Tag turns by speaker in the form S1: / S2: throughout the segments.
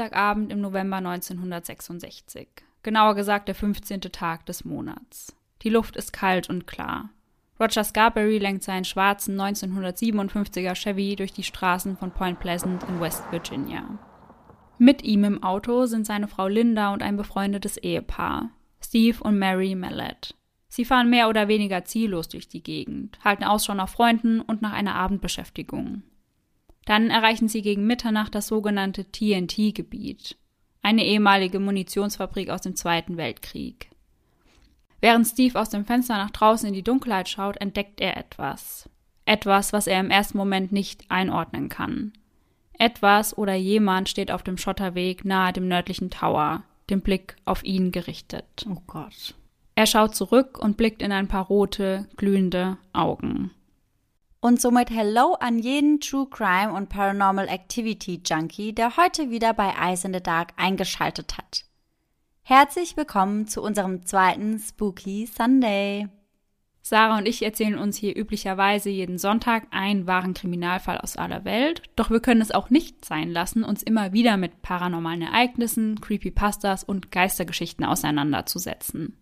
S1: Dienstagabend im November 1966. Genauer gesagt der 15. Tag des Monats. Die Luft ist kalt und klar. Roger Scarberry lenkt seinen schwarzen 1957er Chevy durch die Straßen von Point Pleasant in West Virginia. Mit ihm im Auto sind seine Frau Linda und ein befreundetes Ehepaar, Steve und Mary Mallet. Sie fahren mehr oder weniger ziellos durch die Gegend, halten Ausschau nach Freunden und nach einer Abendbeschäftigung. Dann erreichen sie gegen Mitternacht das sogenannte TNT-Gebiet, eine ehemalige Munitionsfabrik aus dem Zweiten Weltkrieg. Während Steve aus dem Fenster nach draußen in die Dunkelheit schaut, entdeckt er etwas. Etwas, was er im ersten Moment nicht einordnen kann. Etwas oder jemand steht auf dem Schotterweg nahe dem nördlichen Tower, den Blick auf ihn gerichtet.
S2: Oh Gott.
S1: Er schaut zurück und blickt in ein paar rote, glühende Augen.
S2: Und somit Hello an jeden True Crime und Paranormal Activity Junkie, der heute wieder bei Eyes in the Dark eingeschaltet hat. Herzlich willkommen zu unserem zweiten Spooky Sunday.
S1: Sarah und ich erzählen uns hier üblicherweise jeden Sonntag einen wahren Kriminalfall aus aller Welt, doch wir können es auch nicht sein lassen, uns immer wieder mit paranormalen Ereignissen, Creepypastas und Geistergeschichten auseinanderzusetzen.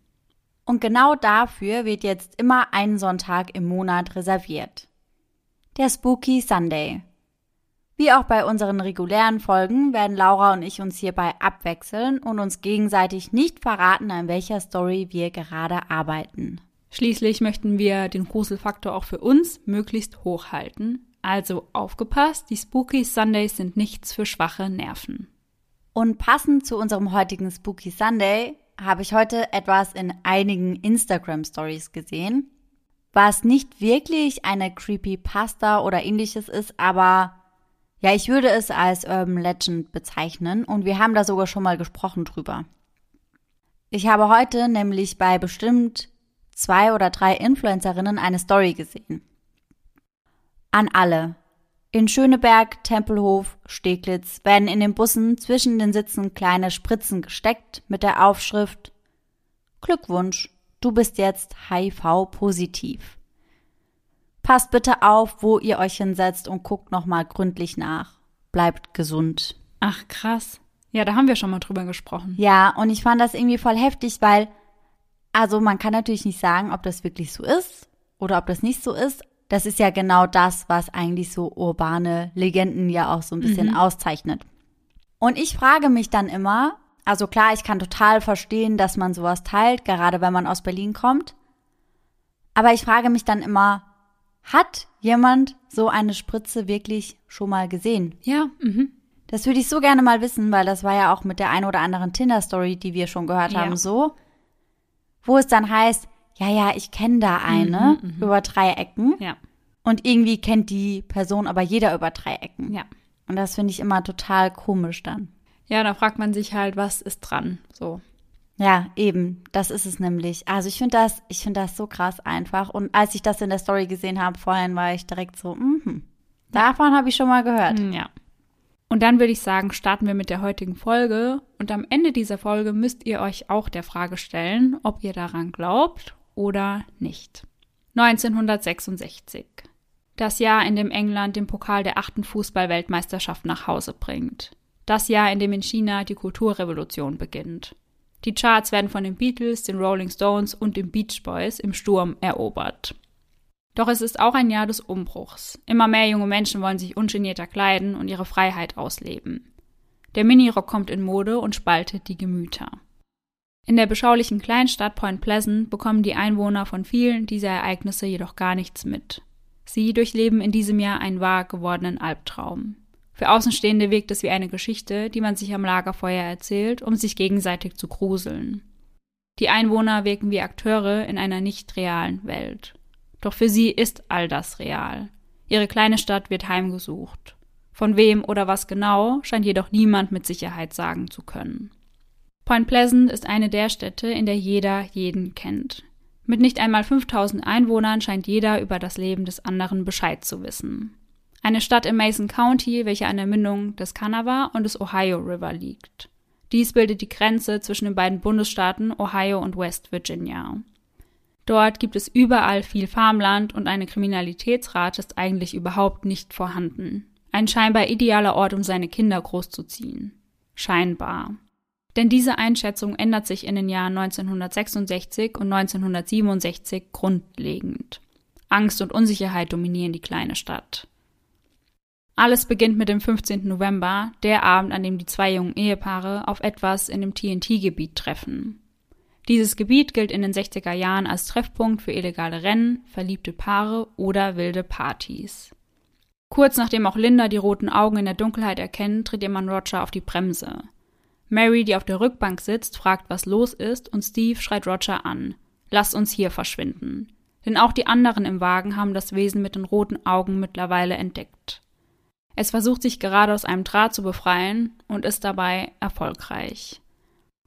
S2: Und genau dafür wird jetzt immer ein Sonntag im Monat reserviert. Der Spooky Sunday. Wie auch bei unseren regulären Folgen werden Laura und ich uns hierbei abwechseln und uns gegenseitig nicht verraten, an welcher Story wir gerade arbeiten.
S1: Schließlich möchten wir den Gruselfaktor auch für uns möglichst hoch halten. Also aufgepasst, die Spooky Sundays sind nichts für schwache Nerven.
S2: Und passend zu unserem heutigen Spooky Sunday habe ich heute etwas in einigen Instagram Stories gesehen, was nicht wirklich eine Creepypasta oder ähnliches ist, aber ja, ich würde es als Urban Legend bezeichnen und wir haben da sogar schon mal gesprochen drüber. Ich habe heute nämlich bei bestimmt zwei oder drei Influencerinnen eine Story gesehen. An alle. In Schöneberg, Tempelhof, Steglitz werden in den Bussen zwischen den Sitzen kleine Spritzen gesteckt mit der Aufschrift Glückwunsch, du bist jetzt HIV-positiv. Passt bitte auf, wo ihr euch hinsetzt und guckt nochmal gründlich nach. Bleibt gesund.
S1: Ach, krass. Ja, da haben wir schon mal drüber gesprochen.
S2: Ja, und ich fand das irgendwie voll heftig, weil, also man kann natürlich nicht sagen, ob das wirklich so ist oder ob das nicht so ist. Das ist ja genau das, was eigentlich so urbane Legenden ja auch so ein bisschen mhm. auszeichnet. Und ich frage mich dann immer, also klar, ich kann total verstehen, dass man sowas teilt, gerade wenn man aus Berlin kommt. Aber ich frage mich dann immer, hat jemand so eine Spritze wirklich schon mal gesehen?
S1: Ja. Mhm.
S2: Das würde ich so gerne mal wissen, weil das war ja auch mit der ein oder anderen Tinder-Story, die wir schon gehört ja. haben, so. Wo es dann heißt, ja, ja, ich kenne da eine mhm, mhm, über drei Ecken.
S1: Ja.
S2: Und irgendwie kennt die Person aber jeder über drei Ecken.
S1: Ja.
S2: Und das finde ich immer total komisch dann.
S1: Ja, da fragt man sich halt, was ist dran? So.
S2: Ja, eben, das ist es nämlich. Also ich finde das, ich finde das so krass einfach. Und als ich das in der Story gesehen habe, vorhin war ich direkt so, mhm. Davon habe ich schon mal gehört.
S1: Hm, ja. Und dann würde ich sagen, starten wir mit der heutigen Folge. Und am Ende dieser Folge müsst ihr euch auch der Frage stellen, ob ihr daran glaubt oder nicht. 1966. Das Jahr, in dem England den Pokal der achten Fußball-Weltmeisterschaft nach Hause bringt. Das Jahr, in dem in China die Kulturrevolution beginnt. Die Charts werden von den Beatles, den Rolling Stones und den Beach Boys im Sturm erobert. Doch es ist auch ein Jahr des Umbruchs. Immer mehr junge Menschen wollen sich ungenierter kleiden und ihre Freiheit ausleben. Der Minirock kommt in Mode und spaltet die Gemüter. In der beschaulichen Kleinstadt Point Pleasant bekommen die Einwohner von vielen dieser Ereignisse jedoch gar nichts mit. Sie durchleben in diesem Jahr einen wahr gewordenen Albtraum. Für Außenstehende wirkt es wie eine Geschichte, die man sich am Lagerfeuer erzählt, um sich gegenseitig zu gruseln. Die Einwohner wirken wie Akteure in einer nicht realen Welt. Doch für sie ist all das real. Ihre kleine Stadt wird heimgesucht. Von wem oder was genau, scheint jedoch niemand mit Sicherheit sagen zu können. Point Pleasant ist eine der Städte, in der jeder jeden kennt. Mit nicht einmal 5000 Einwohnern scheint jeder über das Leben des anderen Bescheid zu wissen. Eine Stadt im Mason County, welche an der Mündung des Kanawha und des Ohio River liegt. Dies bildet die Grenze zwischen den beiden Bundesstaaten Ohio und West Virginia. Dort gibt es überall viel Farmland und eine Kriminalitätsrate ist eigentlich überhaupt nicht vorhanden. Ein scheinbar idealer Ort, um seine Kinder großzuziehen. scheinbar. Denn diese Einschätzung ändert sich in den Jahren 1966 und 1967 grundlegend. Angst und Unsicherheit dominieren die kleine Stadt. Alles beginnt mit dem 15. November, der Abend, an dem die zwei jungen Ehepaare auf etwas in dem TNT-Gebiet treffen. Dieses Gebiet gilt in den 60er Jahren als Treffpunkt für illegale Rennen, verliebte Paare oder wilde Partys. Kurz nachdem auch Linda die roten Augen in der Dunkelheit erkennt, tritt ihr Mann Roger auf die Bremse. Mary, die auf der Rückbank sitzt, fragt, was los ist, und Steve schreit Roger an. Lass uns hier verschwinden. Denn auch die anderen im Wagen haben das Wesen mit den roten Augen mittlerweile entdeckt. Es versucht sich gerade aus einem Draht zu befreien und ist dabei erfolgreich.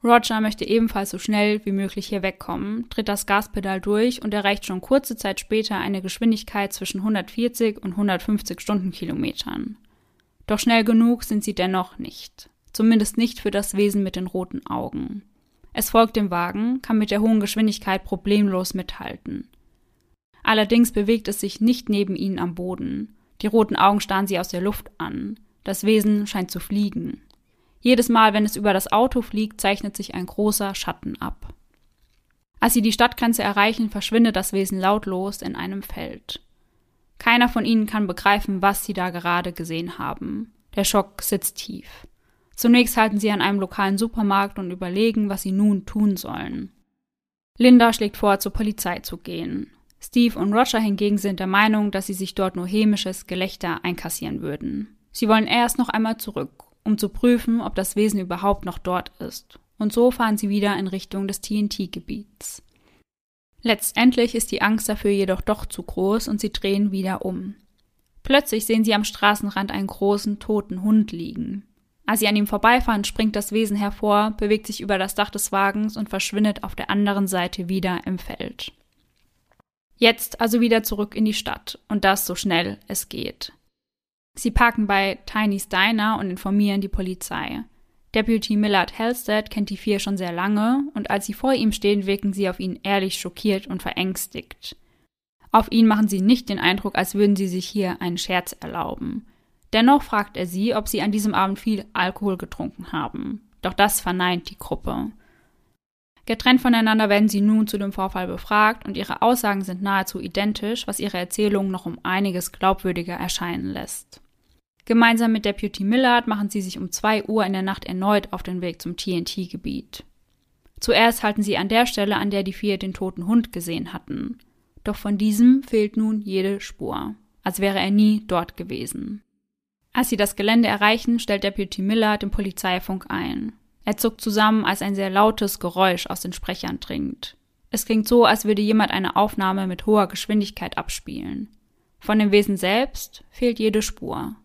S1: Roger möchte ebenfalls so schnell wie möglich hier wegkommen, tritt das Gaspedal durch und erreicht schon kurze Zeit später eine Geschwindigkeit zwischen 140 und 150 Stundenkilometern. Doch schnell genug sind sie dennoch nicht. Zumindest nicht für das Wesen mit den roten Augen. Es folgt dem Wagen, kann mit der hohen Geschwindigkeit problemlos mithalten. Allerdings bewegt es sich nicht neben ihnen am Boden. Die roten Augen starren sie aus der Luft an. Das Wesen scheint zu fliegen. Jedes Mal, wenn es über das Auto fliegt, zeichnet sich ein großer Schatten ab. Als sie die Stadtgrenze erreichen, verschwindet das Wesen lautlos in einem Feld. Keiner von ihnen kann begreifen, was sie da gerade gesehen haben. Der Schock sitzt tief. Zunächst halten sie an einem lokalen Supermarkt und überlegen, was sie nun tun sollen. Linda schlägt vor, zur Polizei zu gehen. Steve und Roger hingegen sind der Meinung, dass sie sich dort nur hämisches Gelächter einkassieren würden. Sie wollen erst noch einmal zurück, um zu prüfen, ob das Wesen überhaupt noch dort ist. Und so fahren sie wieder in Richtung des TNT-Gebiets. Letztendlich ist die Angst dafür jedoch doch zu groß und sie drehen wieder um. Plötzlich sehen sie am Straßenrand einen großen toten Hund liegen. Als sie an ihm vorbeifahren, springt das Wesen hervor, bewegt sich über das Dach des Wagens und verschwindet auf der anderen Seite wieder im Feld. Jetzt also wieder zurück in die Stadt und das so schnell es geht. Sie parken bei Tiny's Diner und informieren die Polizei. Deputy Millard Halstead kennt die vier schon sehr lange und als sie vor ihm stehen, wirken sie auf ihn ehrlich schockiert und verängstigt. Auf ihn machen sie nicht den Eindruck, als würden sie sich hier einen Scherz erlauben. Dennoch fragt er sie, ob sie an diesem Abend viel Alkohol getrunken haben. Doch das verneint die Gruppe. Getrennt voneinander werden sie nun zu dem Vorfall befragt und ihre Aussagen sind nahezu identisch, was ihre Erzählung noch um einiges glaubwürdiger erscheinen lässt. Gemeinsam mit Deputy Millard machen sie sich um 2 Uhr in der Nacht erneut auf den Weg zum TNT-Gebiet. Zuerst halten sie an der Stelle, an der die vier den toten Hund gesehen hatten. Doch von diesem fehlt nun jede Spur, als wäre er nie dort gewesen. Als sie das Gelände erreichen, stellt Deputy Millard den Polizeifunk ein. Er zuckt zusammen, als ein sehr lautes Geräusch aus den Sprechern dringt. Es klingt so, als würde jemand eine Aufnahme mit hoher Geschwindigkeit abspielen. Von dem Wesen selbst fehlt jede Spur.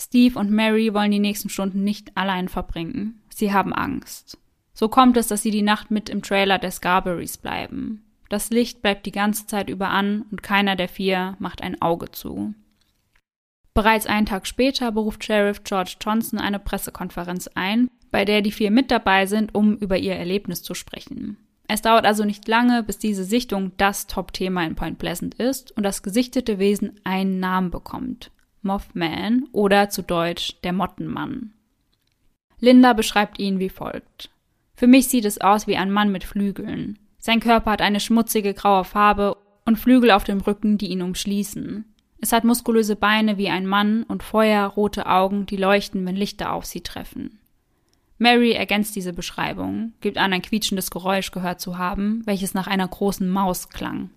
S1: Steve und Mary wollen die nächsten Stunden nicht allein verbringen. Sie haben Angst. So kommt es, dass sie die Nacht mit im Trailer der Scarberries bleiben. Das Licht bleibt die ganze Zeit über an und keiner der vier macht ein Auge zu. Bereits einen Tag später beruft Sheriff George Johnson eine Pressekonferenz ein, bei der die vier mit dabei sind, um über ihr Erlebnis zu sprechen. Es dauert also nicht lange, bis diese Sichtung das Top-Thema in Point Pleasant ist und das gesichtete Wesen einen Namen bekommt. Mothman oder zu Deutsch der Mottenmann. Linda beschreibt ihn wie folgt. Für mich sieht es aus wie ein Mann mit Flügeln. Sein Körper hat eine schmutzige graue Farbe und Flügel auf dem Rücken, die ihn umschließen. Es hat muskulöse Beine wie ein Mann und feuerrote Augen, die leuchten, wenn Lichter auf sie treffen. Mary ergänzt diese Beschreibung, gibt an, ein quietschendes Geräusch gehört zu haben, welches nach einer großen Maus klang.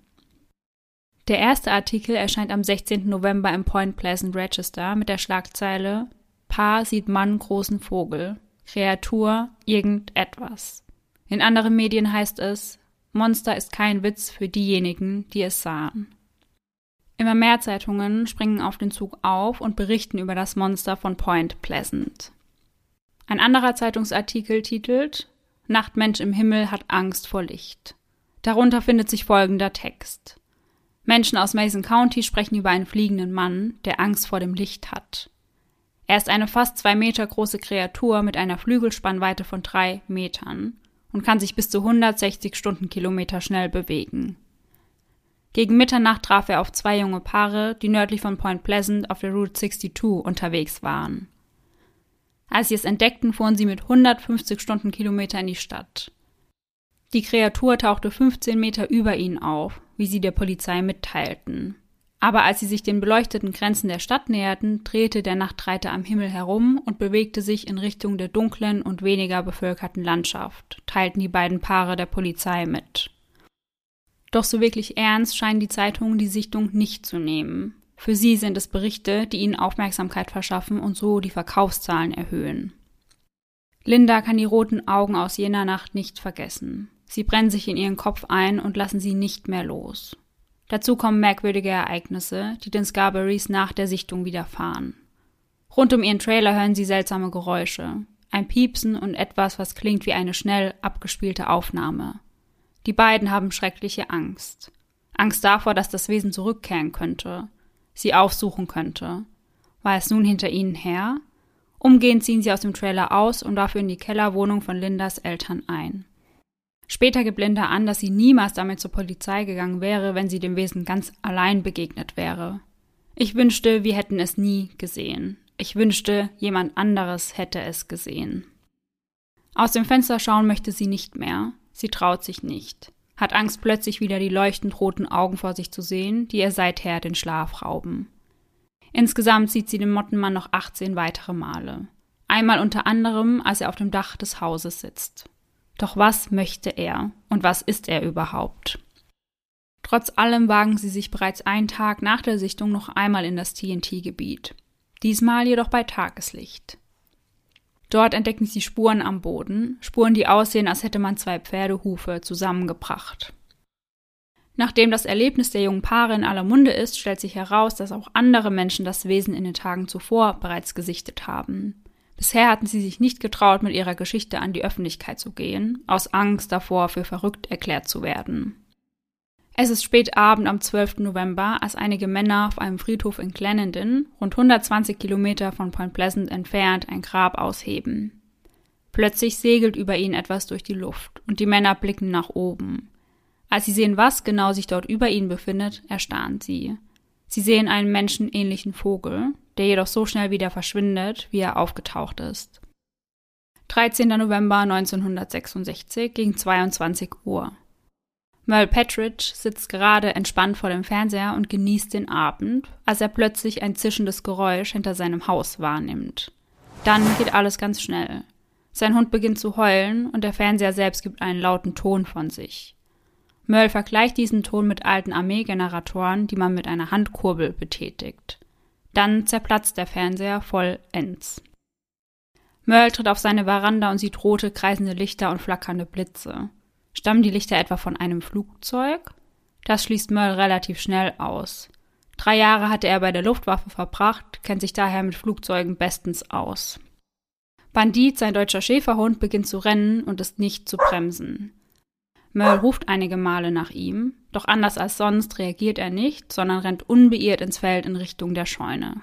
S1: Der erste Artikel erscheint am 16. November im Point Pleasant Register mit der Schlagzeile Paar sieht Mann großen Vogel, Kreatur irgendetwas. In anderen Medien heißt es Monster ist kein Witz für diejenigen, die es sahen. Immer mehr Zeitungen springen auf den Zug auf und berichten über das Monster von Point Pleasant. Ein anderer Zeitungsartikel titelt Nachtmensch im Himmel hat Angst vor Licht. Darunter findet sich folgender Text. Menschen aus Mason County sprechen über einen fliegenden Mann, der Angst vor dem Licht hat. Er ist eine fast zwei Meter große Kreatur mit einer Flügelspannweite von drei Metern und kann sich bis zu 160 Stundenkilometer schnell bewegen. Gegen Mitternacht traf er auf zwei junge Paare, die nördlich von Point Pleasant auf der Route 62 unterwegs waren. Als sie es entdeckten, fuhren sie mit 150 Stundenkilometer in die Stadt. Die Kreatur tauchte 15 Meter über ihnen auf, wie sie der Polizei mitteilten. Aber als sie sich den beleuchteten Grenzen der Stadt näherten, drehte der Nachtreiter am Himmel herum und bewegte sich in Richtung der dunklen und weniger bevölkerten Landschaft, teilten die beiden Paare der Polizei mit. Doch so wirklich ernst scheinen die Zeitungen die Sichtung nicht zu nehmen. Für sie sind es Berichte, die ihnen Aufmerksamkeit verschaffen und so die Verkaufszahlen erhöhen. Linda kann die roten Augen aus jener Nacht nicht vergessen. Sie brennen sich in ihren Kopf ein und lassen sie nicht mehr los. Dazu kommen merkwürdige Ereignisse, die den Scarberries nach der Sichtung widerfahren. Rund um ihren Trailer hören sie seltsame Geräusche, ein Piepsen und etwas, was klingt wie eine schnell abgespielte Aufnahme. Die beiden haben schreckliche Angst. Angst davor, dass das Wesen zurückkehren könnte, sie aufsuchen könnte. War es nun hinter ihnen her? Umgehend ziehen sie aus dem Trailer aus und dafür in die Kellerwohnung von Lindas Eltern ein. Später gibt Linda an, dass sie niemals damit zur Polizei gegangen wäre, wenn sie dem Wesen ganz allein begegnet wäre. Ich wünschte, wir hätten es nie gesehen. Ich wünschte, jemand anderes hätte es gesehen. Aus dem Fenster schauen möchte sie nicht mehr. Sie traut sich nicht hat Angst, plötzlich wieder die leuchtend roten Augen vor sich zu sehen, die ihr seither den Schlaf rauben. Insgesamt sieht sie den Mottenmann noch 18 weitere Male. Einmal unter anderem, als er auf dem Dach des Hauses sitzt. Doch was möchte er und was ist er überhaupt? Trotz allem wagen sie sich bereits einen Tag nach der Sichtung noch einmal in das TNT-Gebiet. Diesmal jedoch bei Tageslicht. Dort entdecken sie Spuren am Boden, Spuren, die aussehen, als hätte man zwei Pferdehufe zusammengebracht. Nachdem das Erlebnis der jungen Paare in aller Munde ist, stellt sich heraus, dass auch andere Menschen das Wesen in den Tagen zuvor bereits gesichtet haben. Bisher hatten sie sich nicht getraut, mit ihrer Geschichte an die Öffentlichkeit zu gehen, aus Angst davor, für verrückt erklärt zu werden. Es ist spät Abend am 12. November, als einige Männer auf einem Friedhof in Clarendon, rund 120 Kilometer von Point Pleasant entfernt, ein Grab ausheben. Plötzlich segelt über ihnen etwas durch die Luft und die Männer blicken nach oben. Als sie sehen, was genau sich dort über ihnen befindet, erstarren sie. Sie sehen einen menschenähnlichen Vogel, der jedoch so schnell wieder verschwindet, wie er aufgetaucht ist. 13. November 1966 gegen 22 Uhr. Merle Patridge sitzt gerade entspannt vor dem Fernseher und genießt den Abend, als er plötzlich ein zischendes Geräusch hinter seinem Haus wahrnimmt. Dann geht alles ganz schnell. Sein Hund beginnt zu heulen und der Fernseher selbst gibt einen lauten Ton von sich. Merle vergleicht diesen Ton mit alten Armeegeneratoren, die man mit einer Handkurbel betätigt. Dann zerplatzt der Fernseher vollends. Merle tritt auf seine Veranda und sieht rote, kreisende Lichter und flackernde Blitze. Stammen die Lichter etwa von einem Flugzeug? Das schließt Merle relativ schnell aus. Drei Jahre hatte er bei der Luftwaffe verbracht, kennt sich daher mit Flugzeugen bestens aus. Bandit, sein deutscher Schäferhund, beginnt zu rennen und ist nicht zu bremsen. Merle ruft einige Male nach ihm, doch anders als sonst reagiert er nicht, sondern rennt unbeirrt ins Feld in Richtung der Scheune.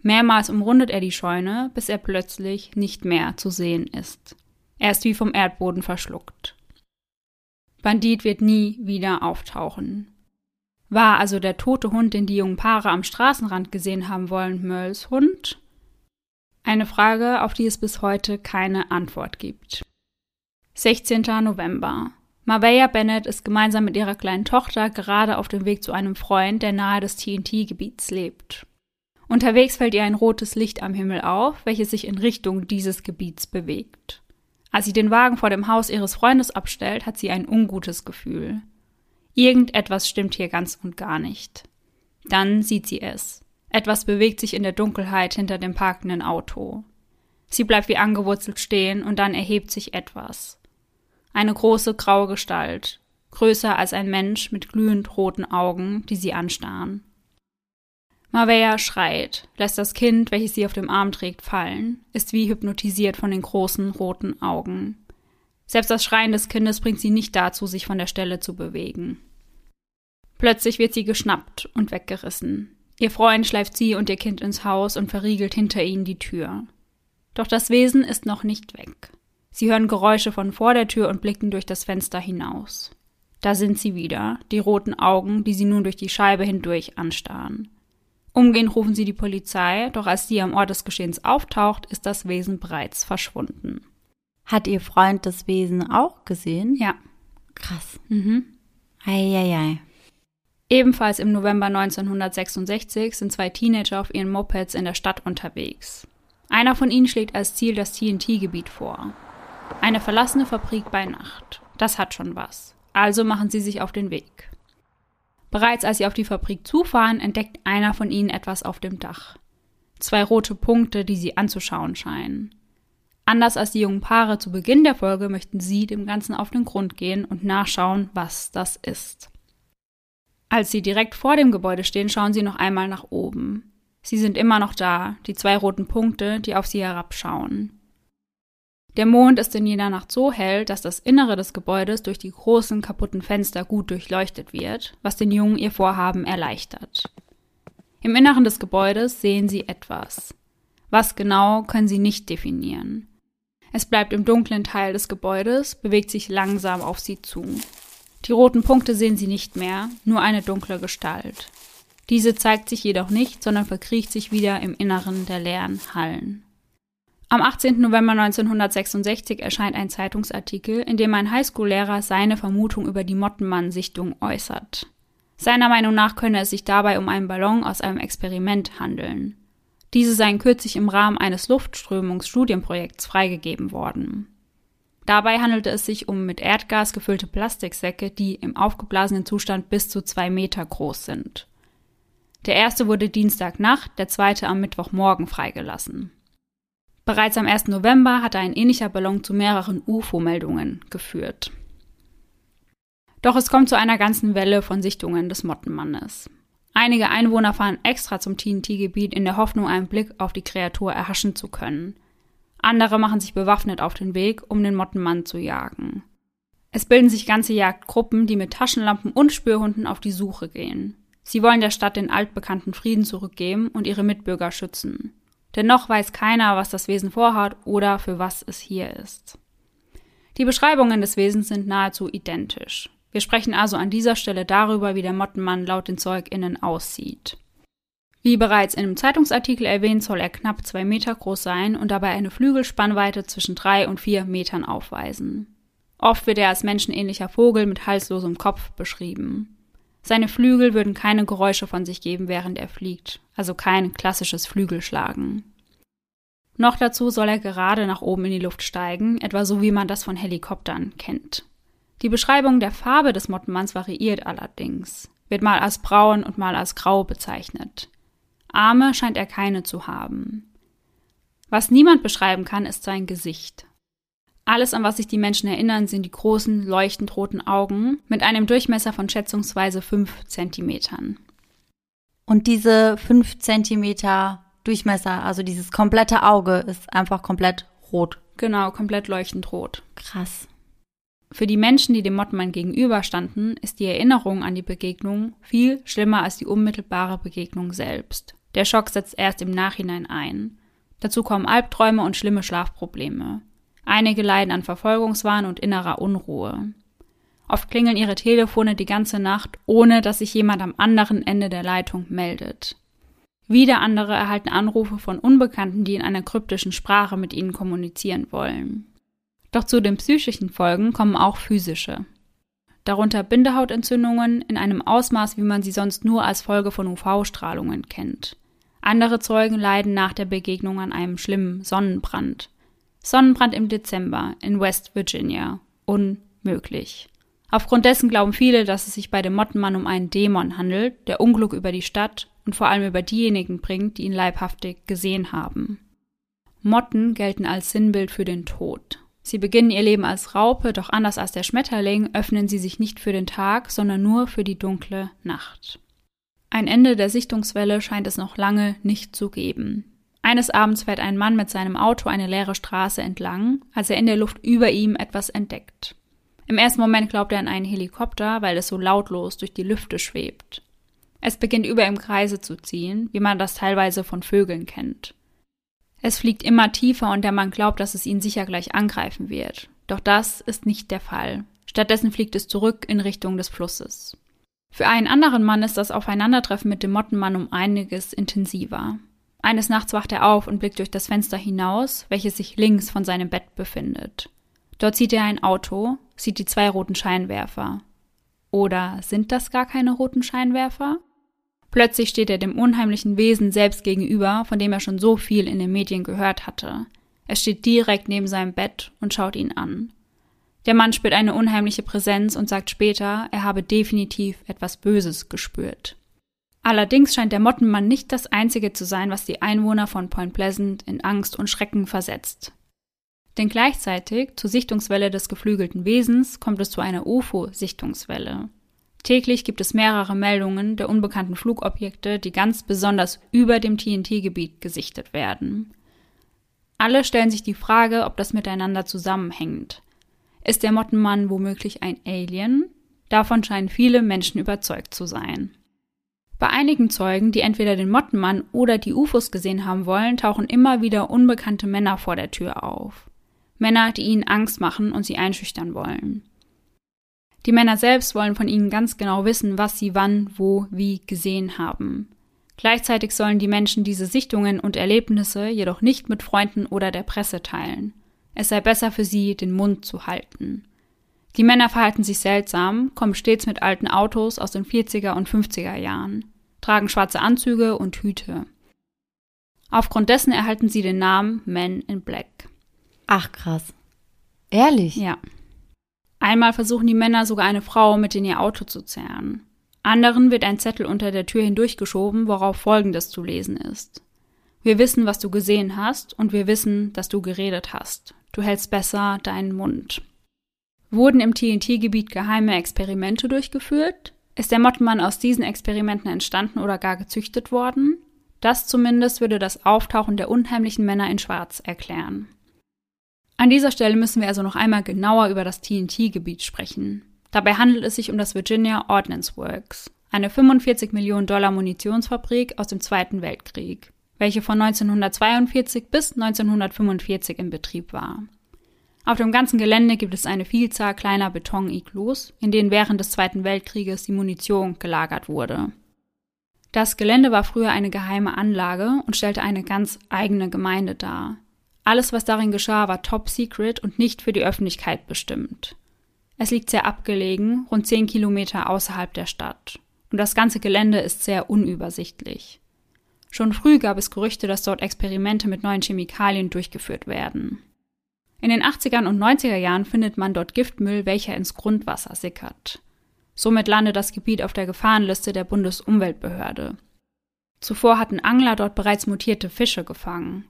S1: Mehrmals umrundet er die Scheune, bis er plötzlich nicht mehr zu sehen ist. Er ist wie vom Erdboden verschluckt. Bandit wird nie wieder auftauchen. War also der tote Hund, den die jungen Paare am Straßenrand gesehen haben wollen, Mölls Hund? Eine Frage, auf die es bis heute keine Antwort gibt. 16. November. Mavea Bennett ist gemeinsam mit ihrer kleinen Tochter gerade auf dem Weg zu einem Freund, der nahe des TNT-Gebiets lebt. Unterwegs fällt ihr ein rotes Licht am Himmel auf, welches sich in Richtung dieses Gebiets bewegt. Als sie den Wagen vor dem Haus ihres Freundes abstellt, hat sie ein ungutes Gefühl. Irgendetwas stimmt hier ganz und gar nicht. Dann sieht sie es. Etwas bewegt sich in der Dunkelheit hinter dem parkenden Auto. Sie bleibt wie angewurzelt stehen und dann erhebt sich etwas. Eine große graue Gestalt, größer als ein Mensch mit glühend roten Augen, die sie anstarren. Mavea schreit, lässt das Kind, welches sie auf dem Arm trägt, fallen, ist wie hypnotisiert von den großen roten Augen. Selbst das Schreien des Kindes bringt sie nicht dazu, sich von der Stelle zu bewegen. Plötzlich wird sie geschnappt und weggerissen. Ihr Freund schleift sie und ihr Kind ins Haus und verriegelt hinter ihnen die Tür. Doch das Wesen ist noch nicht weg. Sie hören Geräusche von vor der Tür und blicken durch das Fenster hinaus. Da sind sie wieder, die roten Augen, die sie nun durch die Scheibe hindurch anstarren. Umgehend rufen sie die Polizei, doch als die am Ort des Geschehens auftaucht, ist das Wesen bereits verschwunden.
S2: Hat Ihr Freund das Wesen auch gesehen?
S1: Ja.
S2: Krass.
S1: Mhm.
S2: Eieiei.
S1: Ebenfalls im November 1966 sind zwei Teenager auf ihren Mopeds in der Stadt unterwegs. Einer von ihnen schlägt als Ziel das TNT-Gebiet vor. Eine verlassene Fabrik bei Nacht. Das hat schon was. Also machen sie sich auf den Weg. Bereits als sie auf die Fabrik zufahren, entdeckt einer von ihnen etwas auf dem Dach. Zwei rote Punkte, die sie anzuschauen scheinen. Anders als die jungen Paare zu Beginn der Folge möchten sie dem Ganzen auf den Grund gehen und nachschauen, was das ist. Als sie direkt vor dem Gebäude stehen, schauen sie noch einmal nach oben. Sie sind immer noch da, die zwei roten Punkte, die auf sie herabschauen. Der Mond ist in jener Nacht so hell, dass das Innere des Gebäudes durch die großen kaputten Fenster gut durchleuchtet wird, was den Jungen ihr Vorhaben erleichtert. Im Inneren des Gebäudes sehen sie etwas. Was genau, können sie nicht definieren. Es bleibt im dunklen Teil des Gebäudes, bewegt sich langsam auf sie zu. Die roten Punkte sehen sie nicht mehr, nur eine dunkle Gestalt. Diese zeigt sich jedoch nicht, sondern verkriecht sich wieder im Inneren der leeren Hallen. Am 18. November 1966 erscheint ein Zeitungsartikel, in dem ein Highschool-Lehrer seine Vermutung über die Mottenmann-Sichtung äußert. Seiner Meinung nach könne es sich dabei um einen Ballon aus einem Experiment handeln. Diese seien kürzlich im Rahmen eines Luftströmungsstudienprojekts freigegeben worden. Dabei handelte es sich um mit Erdgas gefüllte Plastiksäcke, die im aufgeblasenen Zustand bis zu zwei Meter groß sind. Der erste wurde Dienstagnacht, der zweite am Mittwochmorgen freigelassen. Bereits am 1. November hatte ein ähnlicher Ballon zu mehreren UFO-Meldungen geführt. Doch es kommt zu einer ganzen Welle von Sichtungen des Mottenmannes. Einige Einwohner fahren extra zum TNT-Gebiet in der Hoffnung, einen Blick auf die Kreatur erhaschen zu können. Andere machen sich bewaffnet auf den Weg, um den Mottenmann zu jagen. Es bilden sich ganze Jagdgruppen, die mit Taschenlampen und Spürhunden auf die Suche gehen. Sie wollen der Stadt den altbekannten Frieden zurückgeben und ihre Mitbürger schützen. Denn noch weiß keiner, was das Wesen vorhat oder für was es hier ist. Die Beschreibungen des Wesens sind nahezu identisch. Wir sprechen also an dieser Stelle darüber, wie der Mottenmann laut den ZeugInnen aussieht. Wie bereits in einem Zeitungsartikel erwähnt, soll er knapp zwei Meter groß sein und dabei eine Flügelspannweite zwischen drei und vier Metern aufweisen. Oft wird er als menschenähnlicher Vogel mit halslosem Kopf beschrieben. Seine Flügel würden keine Geräusche von sich geben, während er fliegt, also kein klassisches Flügelschlagen. Noch dazu soll er gerade nach oben in die Luft steigen, etwa so wie man das von Helikoptern kennt. Die Beschreibung der Farbe des Mottenmanns variiert allerdings, wird mal als braun und mal als grau bezeichnet. Arme scheint er keine zu haben. Was niemand beschreiben kann, ist sein Gesicht. Alles, an was sich die Menschen erinnern, sind die großen, leuchtend roten Augen mit einem Durchmesser von schätzungsweise fünf Zentimetern.
S2: Und diese fünf Zentimeter Durchmesser, also dieses komplette Auge, ist einfach komplett rot.
S1: Genau, komplett leuchtend rot.
S2: Krass.
S1: Für die Menschen, die dem Mottenmann gegenüberstanden, ist die Erinnerung an die Begegnung viel schlimmer als die unmittelbare Begegnung selbst. Der Schock setzt erst im Nachhinein ein. Dazu kommen Albträume und schlimme Schlafprobleme. Einige leiden an Verfolgungswahn und innerer Unruhe. Oft klingeln ihre Telefone die ganze Nacht, ohne dass sich jemand am anderen Ende der Leitung meldet. Wieder andere erhalten Anrufe von Unbekannten, die in einer kryptischen Sprache mit ihnen kommunizieren wollen. Doch zu den psychischen Folgen kommen auch physische. Darunter Bindehautentzündungen in einem Ausmaß, wie man sie sonst nur als Folge von UV-Strahlungen kennt. Andere Zeugen leiden nach der Begegnung an einem schlimmen Sonnenbrand. Sonnenbrand im Dezember in West Virginia. Unmöglich. Aufgrund dessen glauben viele, dass es sich bei dem Mottenmann um einen Dämon handelt, der Unglück über die Stadt und vor allem über diejenigen bringt, die ihn leibhaftig gesehen haben. Motten gelten als Sinnbild für den Tod. Sie beginnen ihr Leben als Raupe, doch anders als der Schmetterling öffnen sie sich nicht für den Tag, sondern nur für die dunkle Nacht. Ein Ende der Sichtungswelle scheint es noch lange nicht zu geben. Eines Abends fährt ein Mann mit seinem Auto eine leere Straße entlang, als er in der Luft über ihm etwas entdeckt. Im ersten Moment glaubt er an einen Helikopter, weil es so lautlos durch die Lüfte schwebt. Es beginnt über ihm Kreise zu ziehen, wie man das teilweise von Vögeln kennt. Es fliegt immer tiefer und der Mann glaubt, dass es ihn sicher gleich angreifen wird. Doch das ist nicht der Fall. Stattdessen fliegt es zurück in Richtung des Flusses. Für einen anderen Mann ist das Aufeinandertreffen mit dem Mottenmann um einiges intensiver. Eines Nachts wacht er auf und blickt durch das Fenster hinaus, welches sich links von seinem Bett befindet. Dort sieht er ein Auto, sieht die zwei roten Scheinwerfer. Oder sind das gar keine roten Scheinwerfer? Plötzlich steht er dem unheimlichen Wesen selbst gegenüber, von dem er schon so viel in den Medien gehört hatte. Er steht direkt neben seinem Bett und schaut ihn an. Der Mann spürt eine unheimliche Präsenz und sagt später, er habe definitiv etwas Böses gespürt. Allerdings scheint der Mottenmann nicht das einzige zu sein, was die Einwohner von Point Pleasant in Angst und Schrecken versetzt. Denn gleichzeitig zur Sichtungswelle des geflügelten Wesens kommt es zu einer UFO-Sichtungswelle. Täglich gibt es mehrere Meldungen der unbekannten Flugobjekte, die ganz besonders über dem TNT-Gebiet gesichtet werden. Alle stellen sich die Frage, ob das miteinander zusammenhängt. Ist der Mottenmann womöglich ein Alien? Davon scheinen viele Menschen überzeugt zu sein. Bei einigen Zeugen, die entweder den Mottenmann oder die UFOs gesehen haben wollen, tauchen immer wieder unbekannte Männer vor der Tür auf. Männer, die ihnen Angst machen und sie einschüchtern wollen. Die Männer selbst wollen von ihnen ganz genau wissen, was sie wann, wo, wie gesehen haben. Gleichzeitig sollen die Menschen diese Sichtungen und Erlebnisse jedoch nicht mit Freunden oder der Presse teilen. Es sei besser für sie, den Mund zu halten. Die Männer verhalten sich seltsam, kommen stets mit alten Autos aus den 40er und 50er Jahren, tragen schwarze Anzüge und Hüte. Aufgrund dessen erhalten sie den Namen Men in Black.
S2: Ach krass. Ehrlich?
S1: Ja. Einmal versuchen die Männer sogar eine Frau mit in ihr Auto zu zerren. Anderen wird ein Zettel unter der Tür hindurchgeschoben, worauf Folgendes zu lesen ist. Wir wissen, was du gesehen hast, und wir wissen, dass du geredet hast. Du hältst besser deinen Mund. Wurden im TNT-Gebiet geheime Experimente durchgeführt? Ist der Mottenmann aus diesen Experimenten entstanden oder gar gezüchtet worden? Das zumindest würde das Auftauchen der unheimlichen Männer in Schwarz erklären. An dieser Stelle müssen wir also noch einmal genauer über das TNT-Gebiet sprechen. Dabei handelt es sich um das Virginia Ordnance Works, eine 45 Millionen Dollar Munitionsfabrik aus dem Zweiten Weltkrieg, welche von 1942 bis 1945 in Betrieb war. Auf dem ganzen Gelände gibt es eine Vielzahl kleiner Beton-Iglus, in denen während des Zweiten Weltkrieges die Munition gelagert wurde. Das Gelände war früher eine geheime Anlage und stellte eine ganz eigene Gemeinde dar, alles, was darin geschah, war top secret und nicht für die Öffentlichkeit bestimmt. Es liegt sehr abgelegen, rund 10 Kilometer außerhalb der Stadt. Und das ganze Gelände ist sehr unübersichtlich. Schon früh gab es Gerüchte, dass dort Experimente mit neuen Chemikalien durchgeführt werden. In den 80ern und 90er Jahren findet man dort Giftmüll, welcher ins Grundwasser sickert. Somit landet das Gebiet auf der Gefahrenliste der Bundesumweltbehörde. Zuvor hatten Angler dort bereits mutierte Fische gefangen.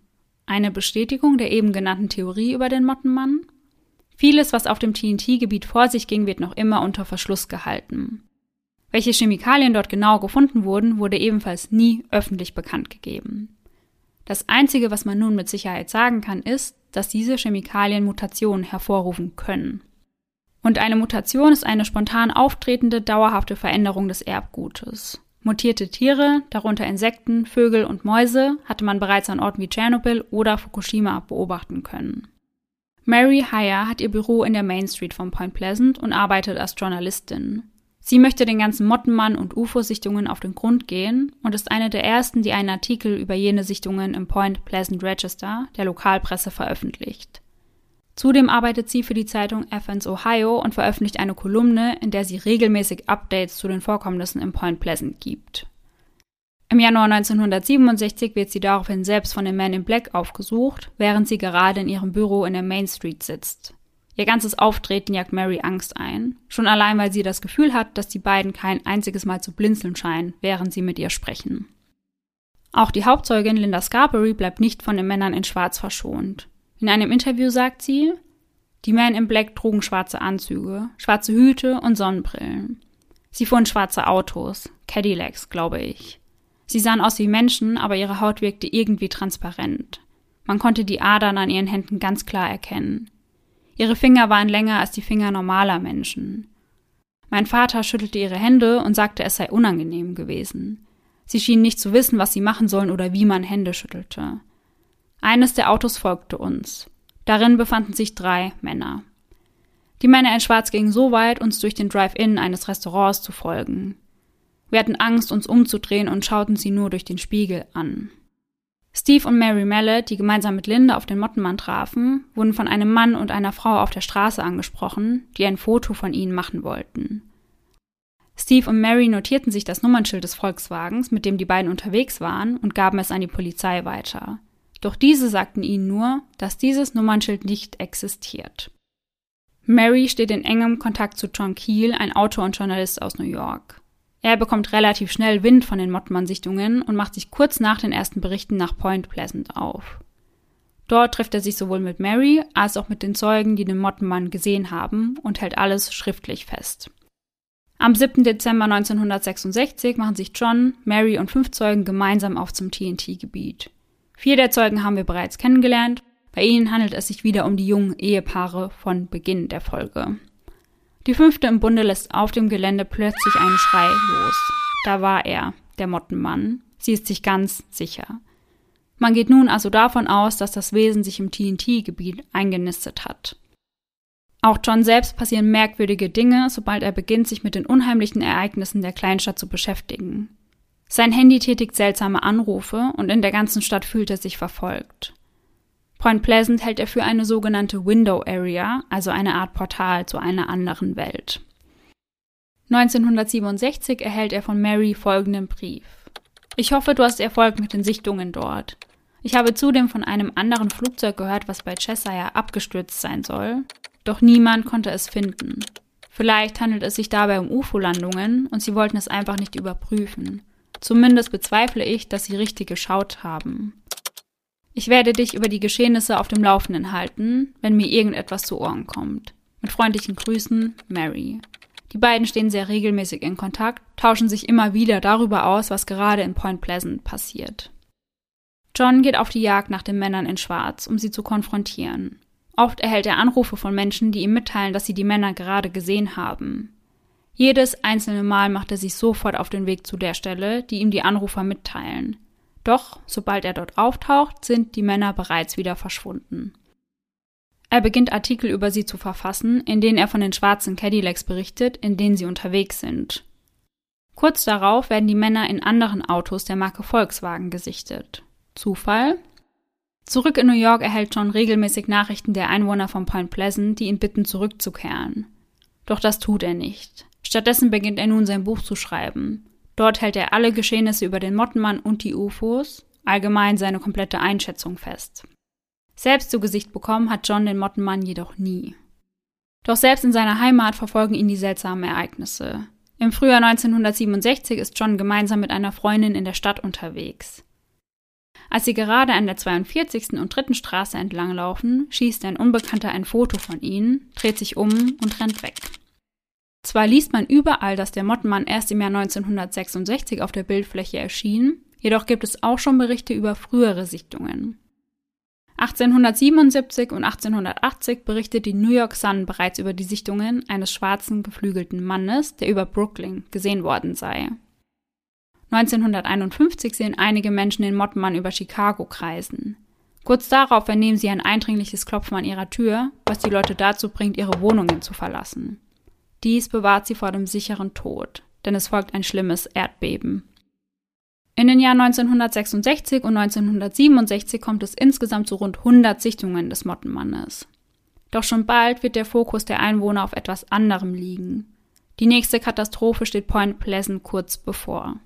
S1: Eine Bestätigung der eben genannten Theorie über den Mottenmann? Vieles, was auf dem TNT-Gebiet vor sich ging, wird noch immer unter Verschluss gehalten. Welche Chemikalien dort genau gefunden wurden, wurde ebenfalls nie öffentlich bekannt gegeben. Das Einzige, was man nun mit Sicherheit sagen kann, ist, dass diese Chemikalien Mutationen hervorrufen können. Und eine Mutation ist eine spontan auftretende, dauerhafte Veränderung des Erbgutes. Mutierte Tiere, darunter Insekten, Vögel und Mäuse, hatte man bereits an Orten wie Tschernobyl oder Fukushima beobachten können. Mary Heyer hat ihr Büro in der Main Street von Point Pleasant und arbeitet als Journalistin. Sie möchte den ganzen Mottenmann und UFO-Sichtungen auf den Grund gehen und ist eine der ersten, die einen Artikel über jene Sichtungen im Point Pleasant Register der Lokalpresse veröffentlicht. Zudem arbeitet sie für die Zeitung Athens, Ohio und veröffentlicht eine Kolumne, in der sie regelmäßig Updates zu den Vorkommnissen im Point Pleasant gibt. Im Januar 1967 wird sie daraufhin selbst von den Men in Black aufgesucht, während sie gerade in ihrem Büro in der Main Street sitzt. Ihr ganzes Auftreten jagt Mary Angst ein, schon allein weil sie das Gefühl hat, dass die beiden kein einziges Mal zu blinzeln scheinen, während sie mit ihr sprechen. Auch die Hauptzeugin Linda Scarberry bleibt nicht von den Männern in Schwarz verschont. In einem Interview sagt sie, die Men in Black trugen schwarze Anzüge, schwarze Hüte und Sonnenbrillen. Sie fuhren schwarze Autos, Cadillacs, glaube ich. Sie sahen aus wie Menschen, aber ihre Haut wirkte irgendwie transparent. Man konnte die Adern an ihren Händen ganz klar erkennen. Ihre Finger waren länger als die Finger normaler Menschen. Mein Vater schüttelte ihre Hände und sagte, es sei unangenehm gewesen. Sie schienen nicht zu wissen, was sie machen sollen oder wie man Hände schüttelte. Eines der Autos folgte uns. Darin befanden sich drei Männer. Die Männer in Schwarz gingen so weit, uns durch den Drive-In eines Restaurants zu folgen. Wir hatten Angst, uns umzudrehen und schauten sie nur durch den Spiegel an. Steve und Mary Mallet, die gemeinsam mit Linda auf den Mottenmann trafen, wurden von einem Mann und einer Frau auf der Straße angesprochen, die ein Foto von ihnen machen wollten. Steve und Mary notierten sich das Nummernschild des Volkswagens, mit dem die beiden unterwegs waren, und gaben es an die Polizei weiter. Doch diese sagten ihnen nur, dass dieses Nummernschild nicht existiert. Mary steht in engem Kontakt zu John Keel, ein Autor und Journalist aus New York. Er bekommt relativ schnell Wind von den Mottmann-Sichtungen und macht sich kurz nach den ersten Berichten nach Point Pleasant auf. Dort trifft er sich sowohl mit Mary als auch mit den Zeugen, die den Mottenmann gesehen haben, und hält alles schriftlich fest. Am 7. Dezember 1966 machen sich John, Mary und fünf Zeugen gemeinsam auf zum TNT-Gebiet. Vier der Zeugen haben wir bereits kennengelernt. Bei ihnen handelt es sich wieder um die jungen Ehepaare von Beginn der Folge. Die fünfte im Bunde lässt auf dem Gelände plötzlich einen Schrei los. Da war er, der Mottenmann. Sie ist sich ganz sicher. Man geht nun also davon aus, dass das Wesen sich im TNT-Gebiet eingenistet hat. Auch John selbst passieren merkwürdige Dinge, sobald er beginnt, sich mit den unheimlichen Ereignissen der Kleinstadt zu beschäftigen. Sein Handy tätigt seltsame Anrufe und in der ganzen Stadt fühlt er sich verfolgt. Point Pleasant hält er für eine sogenannte Window Area, also eine Art Portal zu einer anderen Welt. 1967 erhält er von Mary folgenden Brief. Ich hoffe, du hast Erfolg mit den Sichtungen dort. Ich habe zudem von einem anderen Flugzeug gehört, was bei Cheshire abgestürzt sein soll. Doch niemand konnte es finden. Vielleicht handelt es sich dabei um UFO-Landungen und sie wollten es einfach nicht überprüfen. Zumindest bezweifle ich, dass sie richtig geschaut haben. Ich werde dich über die Geschehnisse auf dem Laufenden halten, wenn mir irgendetwas zu Ohren kommt. Mit freundlichen Grüßen, Mary. Die beiden stehen sehr regelmäßig in Kontakt, tauschen sich immer wieder darüber aus, was gerade in Point Pleasant passiert. John geht auf die Jagd nach den Männern in Schwarz, um sie zu konfrontieren. Oft erhält er Anrufe von Menschen, die ihm mitteilen, dass sie die Männer gerade gesehen haben. Jedes einzelne Mal macht er sich sofort auf den Weg zu der Stelle, die ihm die Anrufer mitteilen. Doch, sobald er dort auftaucht, sind die Männer bereits wieder verschwunden. Er beginnt Artikel über sie zu verfassen, in denen er von den schwarzen Cadillacs berichtet, in denen sie unterwegs sind. Kurz darauf werden die Männer in anderen Autos der Marke Volkswagen gesichtet. Zufall? Zurück in New York erhält John regelmäßig Nachrichten der Einwohner von Point Pleasant, die ihn bitten, zurückzukehren. Doch das tut er nicht. Stattdessen beginnt er nun sein Buch zu schreiben. Dort hält er alle Geschehnisse über den Mottenmann und die UFOs, allgemein seine komplette Einschätzung fest. Selbst zu Gesicht bekommen hat John den Mottenmann jedoch nie. Doch selbst in seiner Heimat verfolgen ihn die seltsamen Ereignisse. Im Frühjahr 1967 ist John gemeinsam mit einer Freundin in der Stadt unterwegs. Als sie gerade an der 42. und 3. Straße entlanglaufen, schießt ein Unbekannter ein Foto von ihnen, dreht sich um und rennt weg. Zwar liest man überall, dass der Mottenmann erst im Jahr 1966 auf der Bildfläche erschien, jedoch gibt es auch schon Berichte über frühere Sichtungen. 1877 und 1880 berichtet die New York Sun bereits über die Sichtungen eines schwarzen geflügelten Mannes, der über Brooklyn gesehen worden sei. 1951 sehen einige Menschen den Mottmann über Chicago kreisen. Kurz darauf vernehmen sie ein eindringliches Klopfen an ihrer Tür, was die Leute dazu bringt, ihre Wohnungen zu verlassen. Dies bewahrt sie vor dem sicheren Tod, denn es folgt ein schlimmes Erdbeben. In den Jahren 1966 und 1967 kommt es insgesamt zu rund 100 Sichtungen des Mottenmannes. Doch schon bald wird der Fokus der Einwohner auf etwas anderem liegen. Die nächste Katastrophe steht Point Pleasant kurz bevor.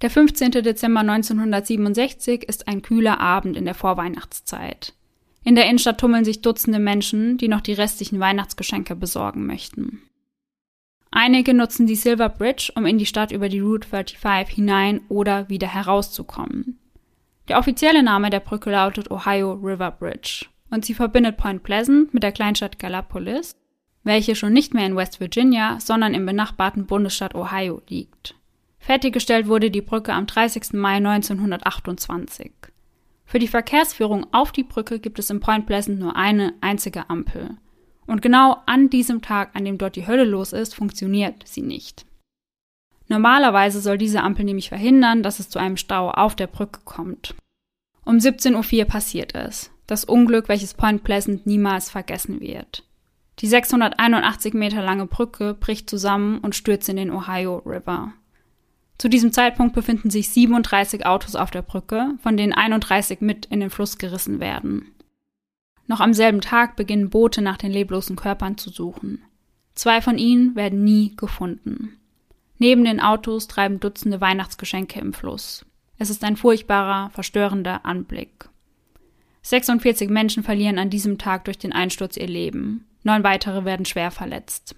S1: Der 15. Dezember 1967 ist ein kühler Abend in der Vorweihnachtszeit. In der Innenstadt tummeln sich Dutzende Menschen, die noch die restlichen Weihnachtsgeschenke besorgen möchten. Einige nutzen die Silver Bridge, um in die Stadt über die Route 35 hinein oder wieder herauszukommen. Der offizielle Name der Brücke lautet Ohio River Bridge und sie verbindet Point Pleasant mit der Kleinstadt Gallipolis, welche schon nicht mehr in West Virginia, sondern im benachbarten Bundesstaat Ohio liegt. Fertiggestellt wurde die Brücke am 30. Mai 1928. Für die Verkehrsführung auf die Brücke gibt es in Point Pleasant nur eine einzige Ampel. Und genau an diesem Tag, an dem dort die Hölle los ist, funktioniert sie nicht. Normalerweise soll diese Ampel nämlich verhindern, dass es zu einem Stau auf der Brücke kommt. Um 17.04 Uhr passiert es. Das Unglück, welches Point Pleasant niemals vergessen wird. Die 681 Meter lange Brücke bricht zusammen und stürzt in den Ohio River. Zu diesem Zeitpunkt befinden sich 37 Autos auf der Brücke, von denen 31 mit in den Fluss gerissen werden. Noch am selben Tag beginnen Boote nach den leblosen Körpern zu suchen. Zwei von ihnen werden nie gefunden. Neben den Autos treiben Dutzende Weihnachtsgeschenke im Fluss. Es ist ein furchtbarer, verstörender Anblick. 46 Menschen verlieren an diesem Tag durch den Einsturz ihr Leben. Neun weitere werden schwer verletzt.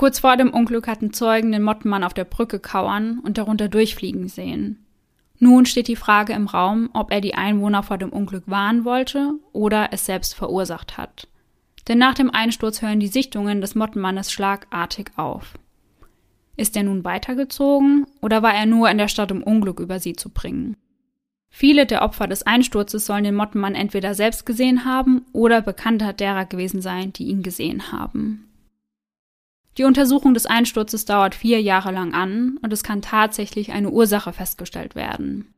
S1: Kurz vor dem Unglück hatten Zeugen den Mottenmann auf der Brücke kauern und darunter durchfliegen sehen. Nun steht die Frage im Raum, ob er die Einwohner vor dem Unglück warnen wollte oder es selbst verursacht hat. Denn nach dem Einsturz hören die Sichtungen des Mottenmannes schlagartig auf. Ist er nun weitergezogen oder war er nur in der Stadt, um Unglück über sie zu bringen? Viele der Opfer des Einsturzes sollen den Mottenmann entweder selbst gesehen haben oder Bekannter derer gewesen sein, die ihn gesehen haben. Die Untersuchung des Einsturzes dauert vier Jahre lang an und es kann tatsächlich eine Ursache festgestellt werden.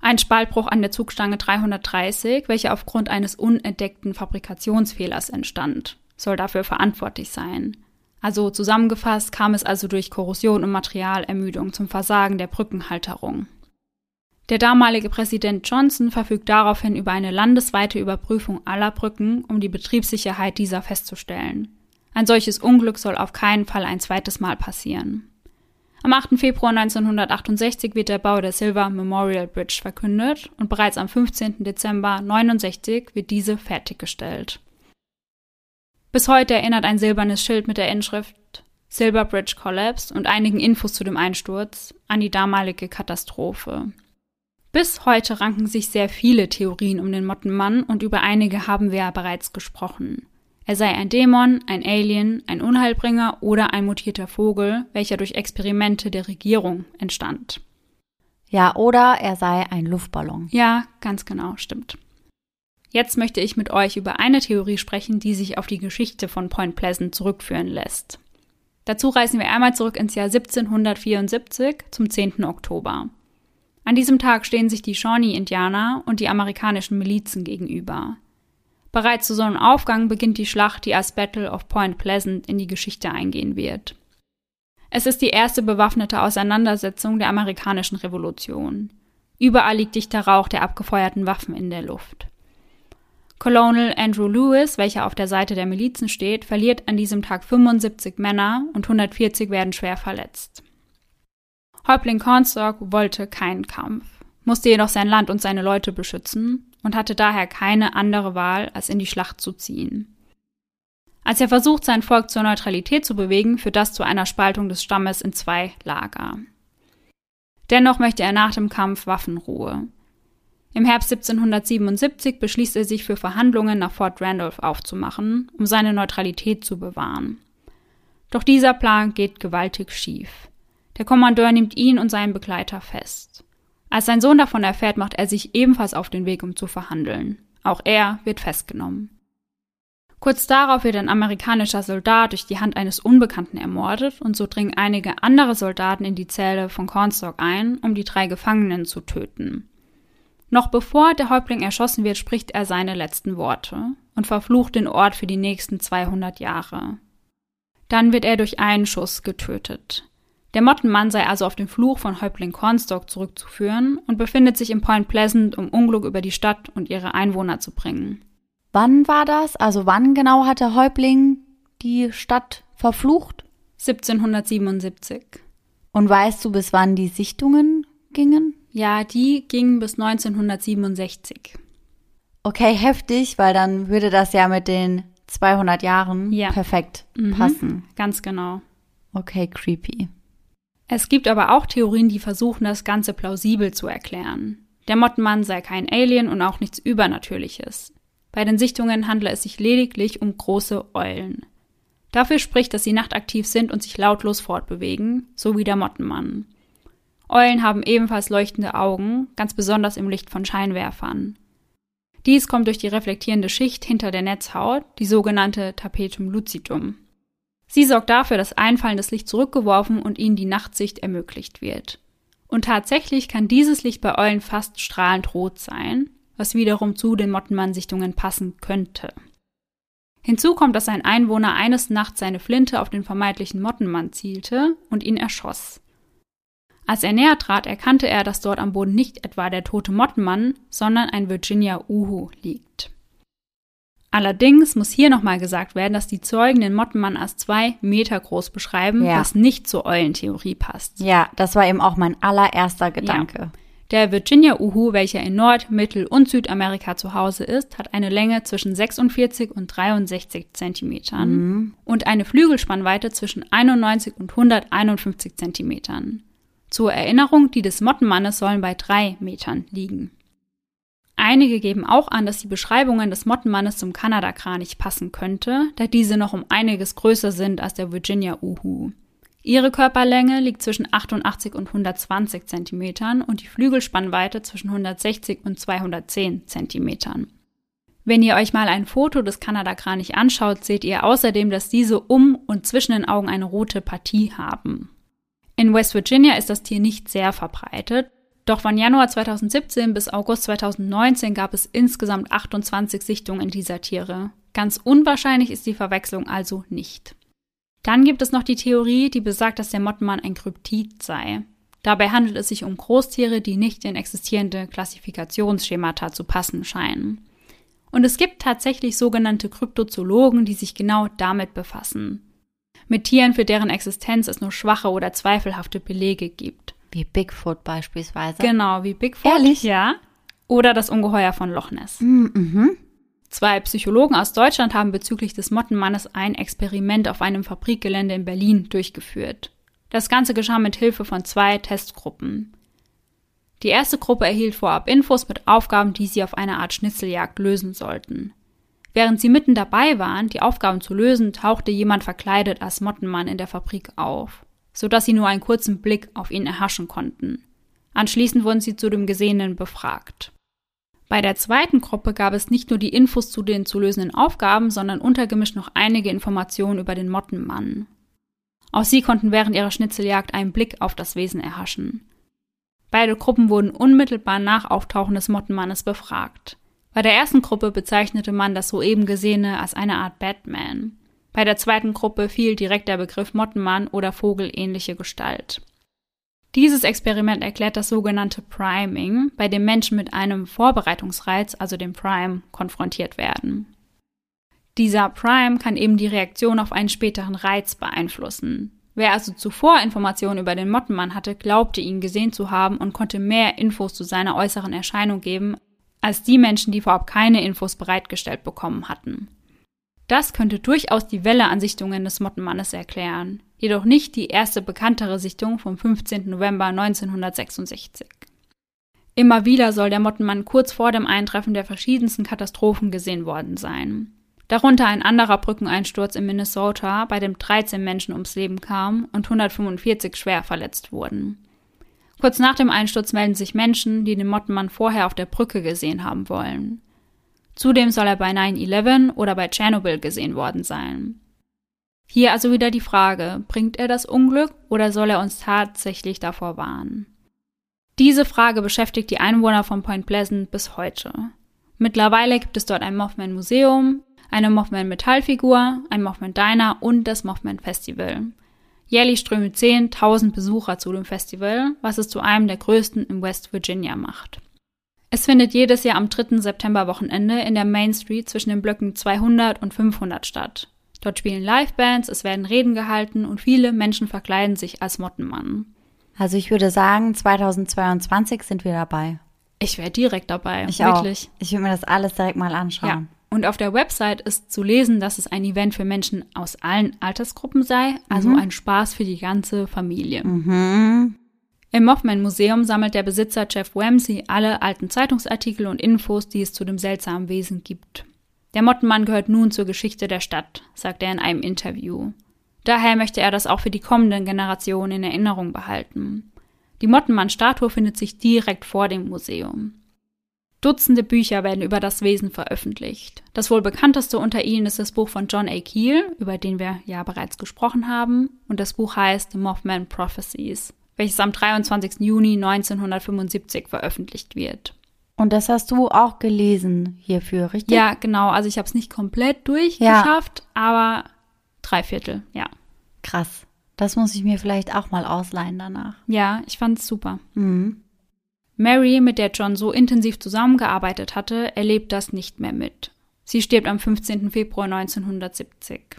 S1: Ein Spaltbruch an der Zugstange 330, welcher aufgrund eines unentdeckten Fabrikationsfehlers entstand, soll dafür verantwortlich sein. Also zusammengefasst kam es also durch Korrosion und Materialermüdung zum Versagen der Brückenhalterung. Der damalige Präsident Johnson verfügt daraufhin über eine landesweite Überprüfung aller Brücken, um die Betriebssicherheit dieser festzustellen. Ein solches Unglück soll auf keinen Fall ein zweites Mal passieren. Am 8. Februar 1968 wird der Bau der Silver Memorial Bridge verkündet und bereits am 15. Dezember 1969 wird diese fertiggestellt. Bis heute erinnert ein silbernes Schild mit der Inschrift Silver Bridge Collapsed und einigen Infos zu dem Einsturz an die damalige Katastrophe. Bis heute ranken sich sehr viele Theorien um den Mottenmann und über einige haben wir ja bereits gesprochen. Er sei ein Dämon, ein Alien, ein Unheilbringer oder ein mutierter Vogel, welcher durch Experimente der Regierung entstand.
S2: Ja, oder er sei ein Luftballon.
S1: Ja, ganz genau, stimmt. Jetzt möchte ich mit euch über eine Theorie sprechen, die sich auf die Geschichte von Point Pleasant zurückführen lässt. Dazu reisen wir einmal zurück ins Jahr 1774 zum 10. Oktober. An diesem Tag stehen sich die Shawnee-Indianer und die amerikanischen Milizen gegenüber. Bereits zu Sonnenaufgang beginnt die Schlacht, die als Battle of Point Pleasant in die Geschichte eingehen wird. Es ist die erste bewaffnete Auseinandersetzung der amerikanischen Revolution. Überall liegt dichter Rauch der abgefeuerten Waffen in der Luft. Colonel Andrew Lewis, welcher auf der Seite der Milizen steht, verliert an diesem Tag 75 Männer und 140 werden schwer verletzt. Häuptling Cornstalk wollte keinen Kampf, musste jedoch sein Land und seine Leute beschützen und hatte daher keine andere Wahl, als in die Schlacht zu ziehen. Als er versucht, sein Volk zur Neutralität zu bewegen, führt das zu einer Spaltung des Stammes in zwei Lager. Dennoch möchte er nach dem Kampf Waffenruhe. Im Herbst 1777 beschließt er sich für Verhandlungen nach Fort Randolph aufzumachen, um seine Neutralität zu bewahren. Doch dieser Plan geht gewaltig schief. Der Kommandeur nimmt ihn und seinen Begleiter fest. Als sein Sohn davon erfährt, macht er sich ebenfalls auf den Weg, um zu verhandeln. Auch er wird festgenommen. Kurz darauf wird ein amerikanischer Soldat durch die Hand eines Unbekannten ermordet und so dringen einige andere Soldaten in die Zelle von Cornstalk ein, um die drei Gefangenen zu töten. Noch bevor der Häuptling erschossen wird, spricht er seine letzten Worte und verflucht den Ort für die nächsten 200 Jahre. Dann wird er durch einen Schuss getötet. Der Mottenmann sei also auf den Fluch von Häuptling Cornstalk zurückzuführen und befindet sich in Point Pleasant, um Unglück über die Stadt und ihre Einwohner zu bringen.
S2: Wann war das? Also wann genau hat der Häuptling die Stadt verflucht?
S1: 1777.
S2: Und weißt du, bis wann die Sichtungen gingen?
S1: Ja, die gingen bis 1967.
S2: Okay, heftig, weil dann würde das ja mit den 200 Jahren ja. perfekt mhm, passen.
S1: Ganz genau.
S2: Okay, creepy.
S1: Es gibt aber auch Theorien, die versuchen, das Ganze plausibel zu erklären. Der Mottenmann sei kein Alien und auch nichts Übernatürliches. Bei den Sichtungen handle es sich lediglich um große Eulen. Dafür spricht, dass sie nachtaktiv sind und sich lautlos fortbewegen, so wie der Mottenmann. Eulen haben ebenfalls leuchtende Augen, ganz besonders im Licht von Scheinwerfern. Dies kommt durch die reflektierende Schicht hinter der Netzhaut, die sogenannte Tapetum lucidum. Sie sorgt dafür, dass einfallendes Licht zurückgeworfen und ihnen die Nachtsicht ermöglicht wird. Und tatsächlich kann dieses Licht bei Eulen fast strahlend rot sein, was wiederum zu den Mottenmann-Sichtungen passen könnte. Hinzu kommt, dass ein Einwohner eines Nachts seine Flinte auf den vermeintlichen Mottenmann zielte und ihn erschoss. Als er näher trat, erkannte er, dass dort am Boden nicht etwa der tote Mottenmann, sondern ein Virginia Uhu liegt. Allerdings muss hier nochmal gesagt werden, dass die Zeugen den Mottenmann als zwei Meter groß beschreiben,
S2: Ja.
S1: was nicht zur Eulentheorie passt.
S2: Ja, das war eben auch mein allererster Gedanke.
S1: Der Virginia Uhu, welcher in Nord-, Mittel- und Südamerika zu Hause ist, hat eine Länge zwischen 46 und 63 Zentimetern und eine Flügelspannweite zwischen 91 und 151 Zentimetern. Zur Erinnerung, die des Mottenmannes sollen bei drei Metern liegen. Einige geben auch an, dass die Beschreibungen des Mottenmannes zum Kanadakranich passen könnte, da diese noch um einiges größer sind als der Virginia Uhu. Ihre Körperlänge liegt zwischen 88 und 120 Zentimetern und die Flügelspannweite zwischen 160 und 210 Zentimetern. Wenn ihr euch mal ein Foto des Kanadakranich anschaut, seht ihr außerdem, dass diese um und zwischen den Augen eine rote Partie haben. In West Virginia ist das Tier nicht sehr verbreitet, doch von Januar 2017 bis August 2019 gab es insgesamt 28 Sichtungen dieser Tiere. Ganz unwahrscheinlich ist die Verwechslung also nicht. Dann gibt es noch die Theorie, die besagt, dass der Mottenmann ein Kryptid sei. Dabei handelt es sich um Großtiere, die nicht in existierende Klassifikationsschemata zu passen scheinen. Und es gibt tatsächlich sogenannte Kryptozoologen, die sich genau damit befassen. Mit Tieren, für deren Existenz es nur schwache oder zweifelhafte Belege gibt.
S2: Wie Bigfoot beispielsweise.
S1: Genau, wie Bigfoot.
S2: Ehrlich?
S1: Ja. Oder das Ungeheuer von Loch Ness.
S2: Mhm.
S1: Zwei Psychologen aus Deutschland haben bezüglich des Mottenmannes ein Experiment auf einem Fabrikgelände in Berlin durchgeführt. Das Ganze geschah mit Hilfe von zwei Testgruppen. Die erste Gruppe erhielt vorab Infos mit Aufgaben, die sie auf einer Art Schnitzeljagd lösen sollten. Während sie mitten dabei waren, die Aufgaben zu lösen, tauchte jemand verkleidet als Mottenmann in der Fabrik auf, sodass sie nur einen kurzen Blick auf ihn erhaschen konnten. Anschließend wurden sie zu dem Gesehenen befragt. Bei der zweiten Gruppe gab es nicht nur die Infos zu den zu lösenden Aufgaben, sondern untergemischt noch einige Informationen über den Mottenmann. Auch sie konnten während ihrer Schnitzeljagd einen Blick auf das Wesen erhaschen. Beide Gruppen wurden unmittelbar nach Auftauchen des Mottenmannes befragt. Bei der ersten Gruppe bezeichnete man das soeben Gesehene als eine Art Batman. Bei der zweiten Gruppe fiel direkt der Begriff Mottenmann oder vogelähnliche Gestalt. Dieses Experiment erklärt das sogenannte Priming, bei dem Menschen mit einem Vorbereitungsreiz, also dem Prime, konfrontiert werden. Dieser Prime kann eben die Reaktion auf einen späteren Reiz beeinflussen. Wer also zuvor Informationen über den Mottenmann hatte, glaubte ihn gesehen zu haben und konnte mehr Infos zu seiner äußeren Erscheinung geben, als die Menschen, die vorab keine Infos bereitgestellt bekommen hatten. Das könnte durchaus die Welle an Sichtungen des Mottenmannes erklären, jedoch nicht die erste bekanntere Sichtung vom 15. November 1966. Immer wieder soll der Mottenmann kurz vor dem Eintreffen der verschiedensten Katastrophen gesehen worden sein. Darunter ein anderer Brückeneinsturz in Minnesota, bei dem 13 Menschen ums Leben kamen und 145 schwer verletzt wurden. Kurz nach dem Einsturz melden sich Menschen, die den Mottenmann vorher auf der Brücke gesehen haben wollen. Zudem soll er bei 9-11 oder bei Tschernobyl gesehen worden sein. Hier also wieder die Frage, bringt er das Unglück oder soll er uns tatsächlich davor warnen? Diese Frage beschäftigt die Einwohner von Point Pleasant bis heute. Mittlerweile gibt es dort ein Mothman-Museum, eine Mothman-Metallfigur, ein Mothman-Diner und das Mothman-Festival. Jährlich strömen 10.000 Besucher zu dem Festival, was es zu einem der größten in West Virginia macht. Es findet jedes Jahr am 3. September-Wochenende in der Main Street zwischen den Blöcken 200 und 500 statt. Dort spielen Livebands, es werden Reden gehalten und viele Menschen verkleiden sich als Mottenmann.
S2: Also ich würde sagen, 2022 sind wir dabei.
S1: Ich wäre direkt dabei,
S2: Ich
S1: wirklich.
S2: auch. Ich will mir das alles direkt mal anschauen.
S1: Ja. Und auf der Website ist zu lesen, dass es ein Event für Menschen aus allen Altersgruppen sei, also ein Spaß für die ganze Familie.
S2: Mhm.
S1: Im Mothman Museum sammelt der Besitzer Jeff Wamsey alle alten Zeitungsartikel und Infos, die es zu dem seltsamen Wesen gibt. Der Mottenmann gehört nun zur Geschichte der Stadt, sagt er in einem Interview. Daher möchte er das auch für die kommenden Generationen in Erinnerung behalten. Die Mottenmann-Statue findet sich direkt vor dem Museum. Dutzende Bücher werden über das Wesen veröffentlicht. Das wohl bekannteste unter ihnen ist das Buch von John A. Keel, über den wir ja bereits gesprochen haben, und das Buch heißt The Mothman Prophecies, welches am 23. Juni 1975 veröffentlicht wird.
S2: Und das hast du auch gelesen hierfür, richtig?
S1: Ja, genau. Also ich habe es nicht komplett durchgeschafft, aber drei Viertel, ja.
S2: Krass. Das muss ich mir vielleicht auch mal ausleihen danach.
S1: Ja, ich fand's super.
S2: Mhm.
S1: Mary, mit der John so intensiv zusammengearbeitet hatte, erlebt das nicht mehr mit. Sie stirbt am 15. Februar 1970.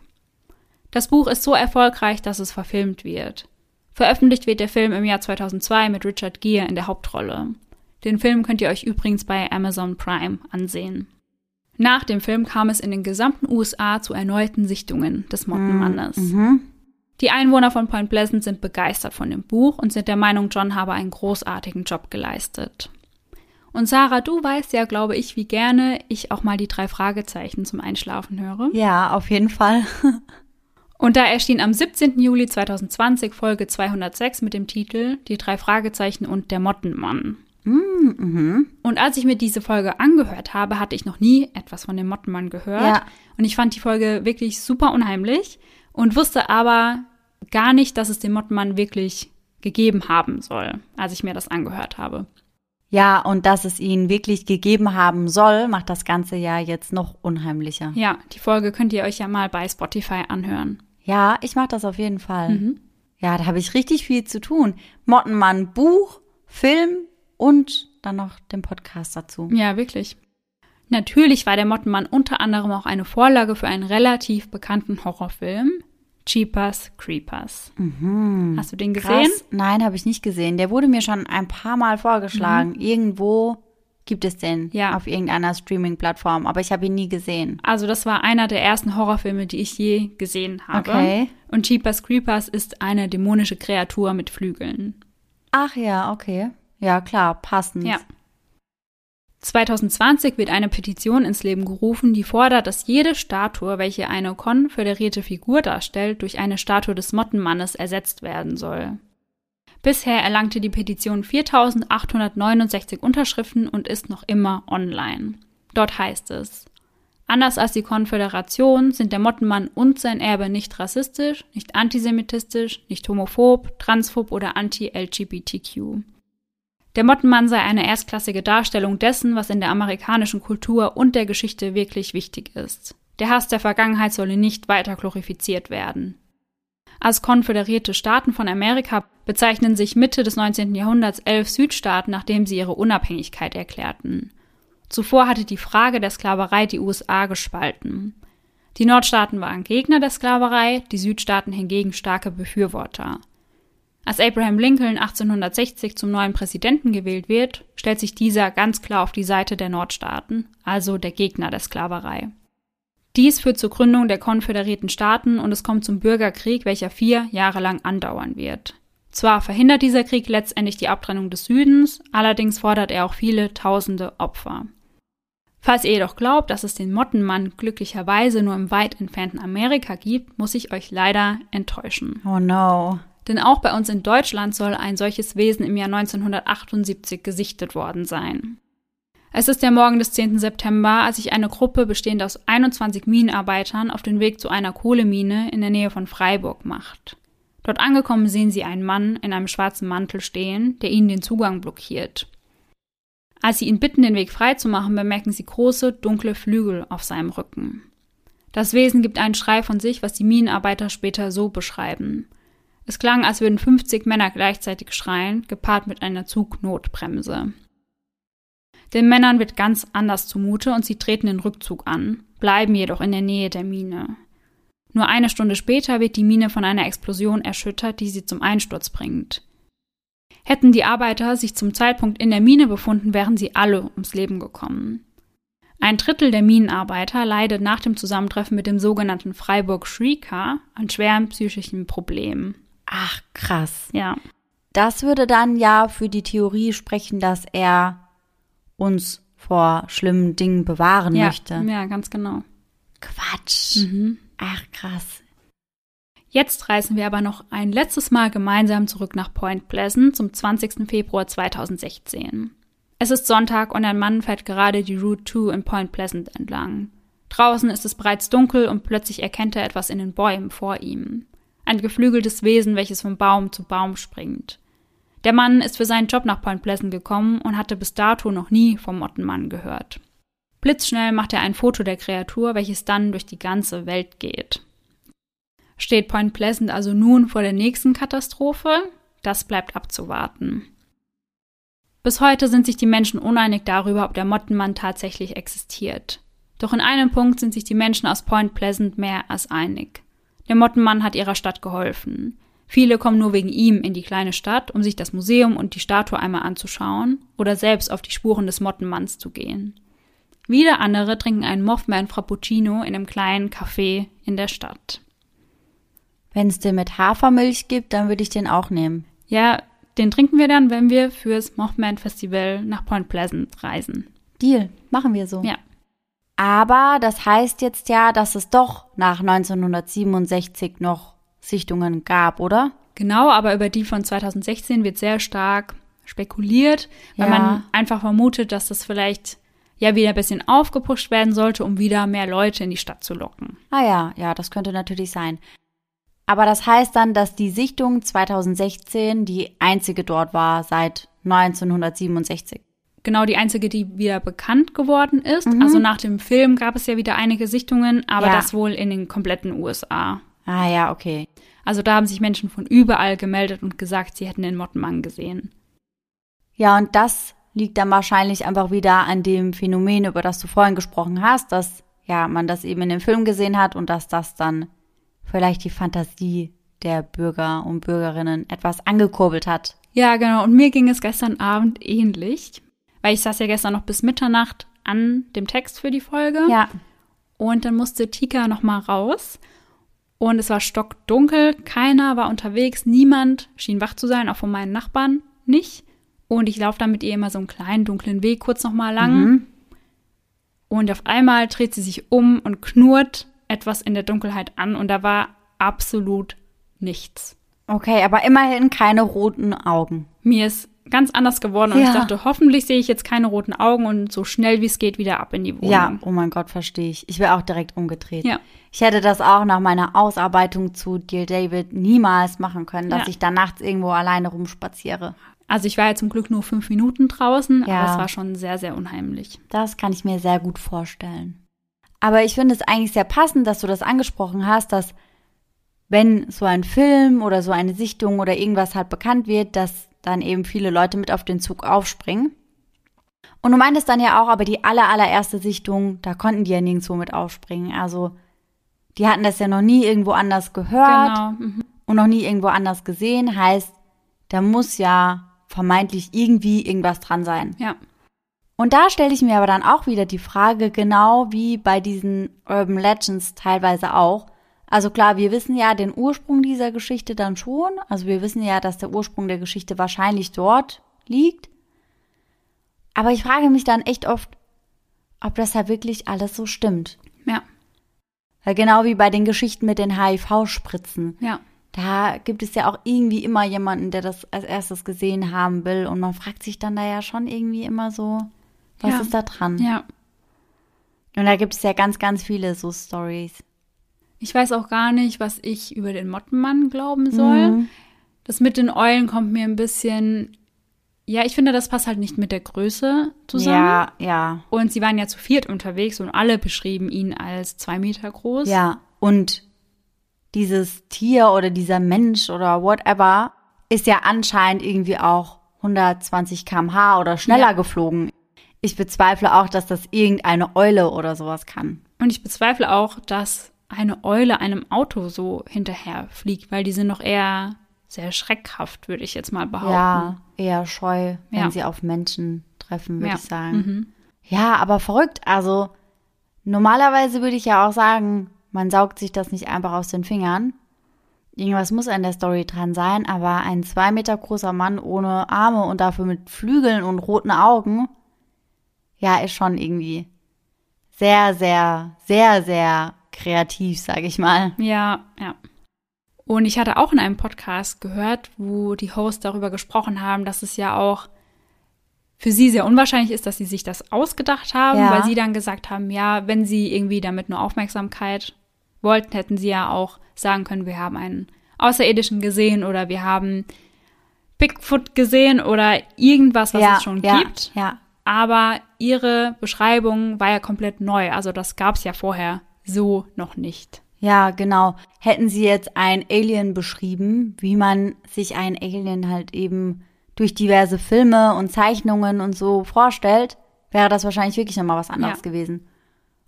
S1: Das Buch ist so erfolgreich, dass es verfilmt wird. Veröffentlicht wird der Film im Jahr 2002 mit Richard Gere in der Hauptrolle. Den Film könnt ihr euch übrigens bei Amazon Prime ansehen. Nach dem Film kam es in den gesamten USA zu erneuten Sichtungen des Mottenmannes.
S2: Mhm.
S1: Die Einwohner von Point Pleasant sind begeistert von dem Buch und sind der Meinung, John habe einen großartigen Job geleistet. Und Sarah, du weißt ja, glaube ich, wie gerne ich auch mal die drei Fragezeichen zum Einschlafen höre.
S2: Ja, auf jeden Fall.
S1: Und da erschien am 17. Juli 2020 Folge 206 mit dem Titel Die drei Fragezeichen und der Mottenmann.
S2: mhm.
S1: Und als ich mir diese Folge angehört habe, hatte ich noch nie etwas von dem Mottenmann gehört.
S2: Ja.
S1: Und ich fand die Folge wirklich super unheimlich und wusste aber gar nicht, dass es den Mottenmann wirklich gegeben haben soll, als ich mir das angehört habe.
S2: Ja, und dass es ihn wirklich gegeben haben soll, macht das Ganze ja jetzt noch unheimlicher.
S1: Ja, die Folge könnt ihr euch ja mal bei Spotify anhören.
S2: Ja, ich mach das auf jeden Fall.
S1: Mhm.
S2: Ja, da habe ich richtig viel zu tun. Mottenmann Buch, Film und dann noch den Podcast dazu.
S1: Ja, wirklich. Natürlich war der Mottenmann unter anderem auch eine Vorlage für einen relativ bekannten Horrorfilm, Jeepers Creepers. Hast du den gesehen?
S2: Mhm. Krass. Nein, habe ich nicht gesehen. Der wurde mir schon ein paar Mal vorgeschlagen. Irgendwo gibt es den.
S1: Ja.
S2: auf irgendeiner Streaming-Plattform, aber ich habe ihn nie gesehen.
S1: Also das war einer der ersten Horrorfilme, die ich je gesehen habe.
S2: Okay.
S1: Und Jeepers Creepers ist eine dämonische Kreatur mit Flügeln.
S2: Ach ja, okay. Ja, klar, passend.
S1: Ja. 2020 wird eine Petition ins Leben gerufen, die fordert, dass jede Statue, welche eine konföderierte Figur darstellt, durch eine Statue des Mottenmannes ersetzt werden soll. Bisher erlangte die Petition 4869 Unterschriften und ist noch immer online. Dort heißt es, Anders als die Konföderation sind der Mottenmann und sein Erbe nicht rassistisch, nicht antisemitistisch, nicht homophob, transphob oder anti-LGBTQ. Der Mottenmann sei eine erstklassige Darstellung dessen, was in der amerikanischen Kultur und der Geschichte wirklich wichtig ist. Der Hass der Vergangenheit solle nicht weiter glorifiziert werden. Als konföderierte Staaten von Amerika bezeichnen sich Mitte des 19. Jahrhunderts elf Südstaaten, nachdem sie ihre Unabhängigkeit erklärten. Zuvor hatte die Frage der Sklaverei die USA gespalten. Die Nordstaaten waren Gegner der Sklaverei, die Südstaaten hingegen starke Befürworter. Als Abraham Lincoln 1860 zum neuen Präsidenten gewählt wird, stellt sich dieser ganz klar auf die Seite der Nordstaaten, also der Gegner der Sklaverei. Dies führt zur Gründung der konföderierten Staaten und es kommt zum Bürgerkrieg, welcher vier Jahre lang andauern wird. Zwar verhindert dieser Krieg letztendlich die Abtrennung des Südens, allerdings fordert er auch viele tausende Opfer. Falls ihr jedoch glaubt, dass es den Mottenmann glücklicherweise nur im weit entfernten Amerika gibt, muss ich euch leider enttäuschen.
S2: Oh no.
S1: Denn auch bei uns in Deutschland soll ein solches Wesen im Jahr 1978 gesichtet worden sein. Es ist der Morgen des 10. September, als sich eine Gruppe bestehend aus 21 Minenarbeitern auf den Weg zu einer Kohlemine in der Nähe von Freiburg macht. Dort angekommen sehen sie einen Mann in einem schwarzen Mantel stehen, der ihnen den Zugang blockiert. Als sie ihn bitten, den Weg freizumachen, bemerken sie große, dunkle Flügel auf seinem Rücken. Das Wesen gibt einen Schrei von sich, was die Minenarbeiter später so beschreiben. Es klang, als würden 50 Männer gleichzeitig schreien, gepaart mit einer Zugnotbremse. Den Männern wird ganz anders zumute und sie treten den Rückzug an, bleiben jedoch in der Nähe der Mine. Nur eine Stunde später wird die Mine von einer Explosion erschüttert, die sie zum Einsturz bringt. Hätten die Arbeiter sich zum Zeitpunkt in der Mine befunden, wären sie alle ums Leben gekommen. Ein Drittel der Minenarbeiter leidet nach dem Zusammentreffen mit dem sogenannten Freiburg Shrieker an schweren psychischen Problemen.
S2: Ach, krass.
S1: Ja,
S2: Das würde dann ja für die Theorie sprechen, dass er uns vor schlimmen Dingen bewahren
S1: ja,
S2: möchte.
S1: ja, ganz genau.
S2: Quatsch.
S1: Mhm.
S2: Ach, krass.
S1: Jetzt reisen wir aber noch ein letztes Mal gemeinsam zurück nach Point Pleasant zum 20. Februar 2016. Es ist Sonntag und ein Mann fährt gerade die Route 2 in Point Pleasant entlang. Draußen ist es bereits dunkel und plötzlich erkennt er etwas in den Bäumen vor ihm. Ein geflügeltes Wesen, welches von Baum zu Baum springt. Der Mann ist für seinen Job nach Point Pleasant gekommen und hatte bis dato noch nie vom Mottenmann gehört. Blitzschnell macht er ein Foto der Kreatur, welches dann durch die ganze Welt geht. Steht Point Pleasant also nun vor der nächsten Katastrophe? Das bleibt abzuwarten. Bis heute sind sich die Menschen uneinig darüber, ob der Mottenmann tatsächlich existiert. Doch in einem Punkt sind sich die Menschen aus Point Pleasant mehr als einig. Der Mottenmann hat ihrer Stadt geholfen. Viele kommen nur wegen ihm in die kleine Stadt, um sich das Museum und die Statue einmal anzuschauen oder selbst auf die Spuren des Mottenmanns zu gehen. Wieder andere trinken einen Mothman Frappuccino in einem kleinen Café in der Stadt.
S2: Wenn es den mit Hafermilch gibt, dann würde ich den auch nehmen.
S1: Ja, den trinken wir dann, wenn wir fürs Mothman Festival nach Point Pleasant reisen.
S2: Deal, machen wir so.
S1: Ja.
S2: Aber das heißt jetzt ja, dass es doch nach 1967 noch Sichtungen gab, oder?
S1: Genau, aber über die von 2016 wird sehr stark spekuliert, weil
S2: Ja.
S1: man einfach vermutet, dass das vielleicht ja wieder ein bisschen aufgepusht werden sollte, um wieder mehr Leute in die Stadt zu locken.
S2: Ah ja, ja, das könnte natürlich sein. Aber das heißt dann, dass die Sichtung 2016 die einzige dort war seit 1967.
S1: Genau die einzige, die wieder bekannt geworden ist.
S2: Mhm.
S1: Also nach dem Film gab es ja wieder einige Sichtungen, aber
S2: Ja.
S1: das wohl in den kompletten USA.
S2: Ah ja, okay.
S1: Also da haben sich Menschen von überall gemeldet und gesagt, sie hätten den Mottenmann gesehen.
S2: Ja, und das liegt dann wahrscheinlich einfach wieder an dem Phänomen, über das du vorhin gesprochen hast, dass ja man das eben in dem Film gesehen hat und dass das dann vielleicht die Fantasie der Bürger und Bürgerinnen etwas angekurbelt hat.
S1: Ja, genau. Und mir ging es gestern Abend ähnlich, weil ich saß ja gestern noch bis Mitternacht an dem Text für die Folge.
S2: Ja.
S1: Und dann musste Tika noch mal raus. Und es war stockdunkel, keiner war unterwegs, niemand schien wach zu sein, auch von meinen Nachbarn nicht. Und ich laufe dann mit ihr immer so einen kleinen dunklen Weg kurz noch mal lang.
S2: Mhm.
S1: Und auf einmal dreht sie sich um und knurrt etwas in der Dunkelheit an und da war absolut nichts.
S2: Okay, aber immerhin keine roten Augen.
S1: Mir ist ganz anders geworden und
S2: Ja.
S1: ich dachte, hoffentlich sehe ich jetzt keine roten Augen und so schnell wie es geht wieder ab in die Wohnung.
S2: Ja, oh mein Gott, verstehe ich. Ich wäre auch direkt umgedreht.
S1: Ja.
S2: Ich hätte das auch nach meiner Ausarbeitung zu Dear David niemals machen können, dass
S1: Ja.
S2: ich da nachts irgendwo alleine rumspaziere.
S1: Also ich war ja zum Glück nur fünf Minuten draußen,
S2: Ja.
S1: aber es war schon sehr, sehr unheimlich.
S2: Das kann ich mir sehr gut vorstellen. Aber ich finde es eigentlich sehr passend, dass du das angesprochen hast, dass wenn so ein Film oder so eine Sichtung oder irgendwas halt bekannt wird, dass dann eben viele Leute mit auf den Zug aufspringen. Und du meintest dann ja auch, aber die aller, allererste Sichtung, da konnten die ja nirgendwo mit aufspringen. Also die hatten das ja noch nie irgendwo anders gehört
S1: Genau. Mhm.
S2: und noch nie irgendwo anders gesehen. Heißt, da muss ja vermeintlich irgendwie irgendwas dran sein.
S1: Ja.
S2: Und da stelle ich mir aber dann auch wieder die Frage, genau wie bei diesen Urban Legends teilweise auch. Also klar, wir wissen ja den Ursprung dieser Geschichte dann schon. Also wir wissen ja, dass der Ursprung der Geschichte wahrscheinlich dort liegt. Aber ich frage mich dann echt oft, ob das ja wirklich alles so stimmt.
S1: Ja.
S2: Weil genau wie bei den Geschichten mit den HIV-Spritzen.
S1: Ja.
S2: Da gibt es ja auch irgendwie immer jemanden, der das als erstes gesehen haben will. Und man fragt sich dann da ja schon irgendwie immer so, was
S1: Ja.
S2: ist da dran?
S1: Ja.
S2: Und da gibt es ja ganz, ganz viele so Stories.
S1: Ich weiß auch gar nicht, was ich über den Mottenmann glauben soll.
S2: Mhm.
S1: Das mit den Eulen kommt mir ein bisschen. Ja, ich finde, das passt halt nicht mit der Größe zusammen.
S2: Ja, ja,
S1: Und sie waren ja zu viert unterwegs und alle beschrieben ihn als zwei Meter groß.
S2: ja. Und dieses Tier oder dieser Mensch oder whatever ist ja anscheinend irgendwie auch 120 km/h oder schneller
S1: Ja.
S2: geflogen. Ich bezweifle auch, dass das irgendeine Eule oder sowas kann.
S1: Und ich bezweifle auch, dass eine Eule einem Auto so hinterher fliegt, weil die sind noch eher sehr schreckhaft, würde ich jetzt mal behaupten.
S2: Ja, eher scheu, wenn
S1: Ja.
S2: sie auf Menschen treffen, würde
S1: Ja.
S2: ich sagen.
S1: Mhm.
S2: Ja, aber verrückt. Also normalerweise würde ich ja auch sagen, man saugt sich das nicht einfach aus den Fingern. Irgendwas muss an der Story dran sein, aber ein zwei Meter großer Mann ohne Arme und dafür mit Flügeln und roten Augen, ja, ist schon irgendwie sehr, sehr, sehr, sehr kreativ, sage ich mal.
S1: Ja, ja. Und ich hatte auch in einem Podcast gehört, wo die Hosts darüber gesprochen haben, dass es ja auch für sie sehr unwahrscheinlich ist, dass sie sich das ausgedacht haben,
S2: Ja.
S1: weil sie dann gesagt haben, ja, wenn sie irgendwie damit nur Aufmerksamkeit wollten, hätten sie ja auch sagen können, wir haben einen Außerirdischen gesehen oder wir haben Bigfoot gesehen oder irgendwas, was
S2: ja,
S1: es schon
S2: ja,
S1: gibt.
S2: Ja,
S1: Aber ihre Beschreibung war ja komplett neu. Also das gab es ja vorher so noch nicht.
S2: Ja, genau. Hätten sie jetzt ein Alien beschrieben, wie man sich ein Alien halt eben durch diverse Filme und Zeichnungen und so vorstellt, wäre das wahrscheinlich wirklich nochmal was anderes ja. gewesen.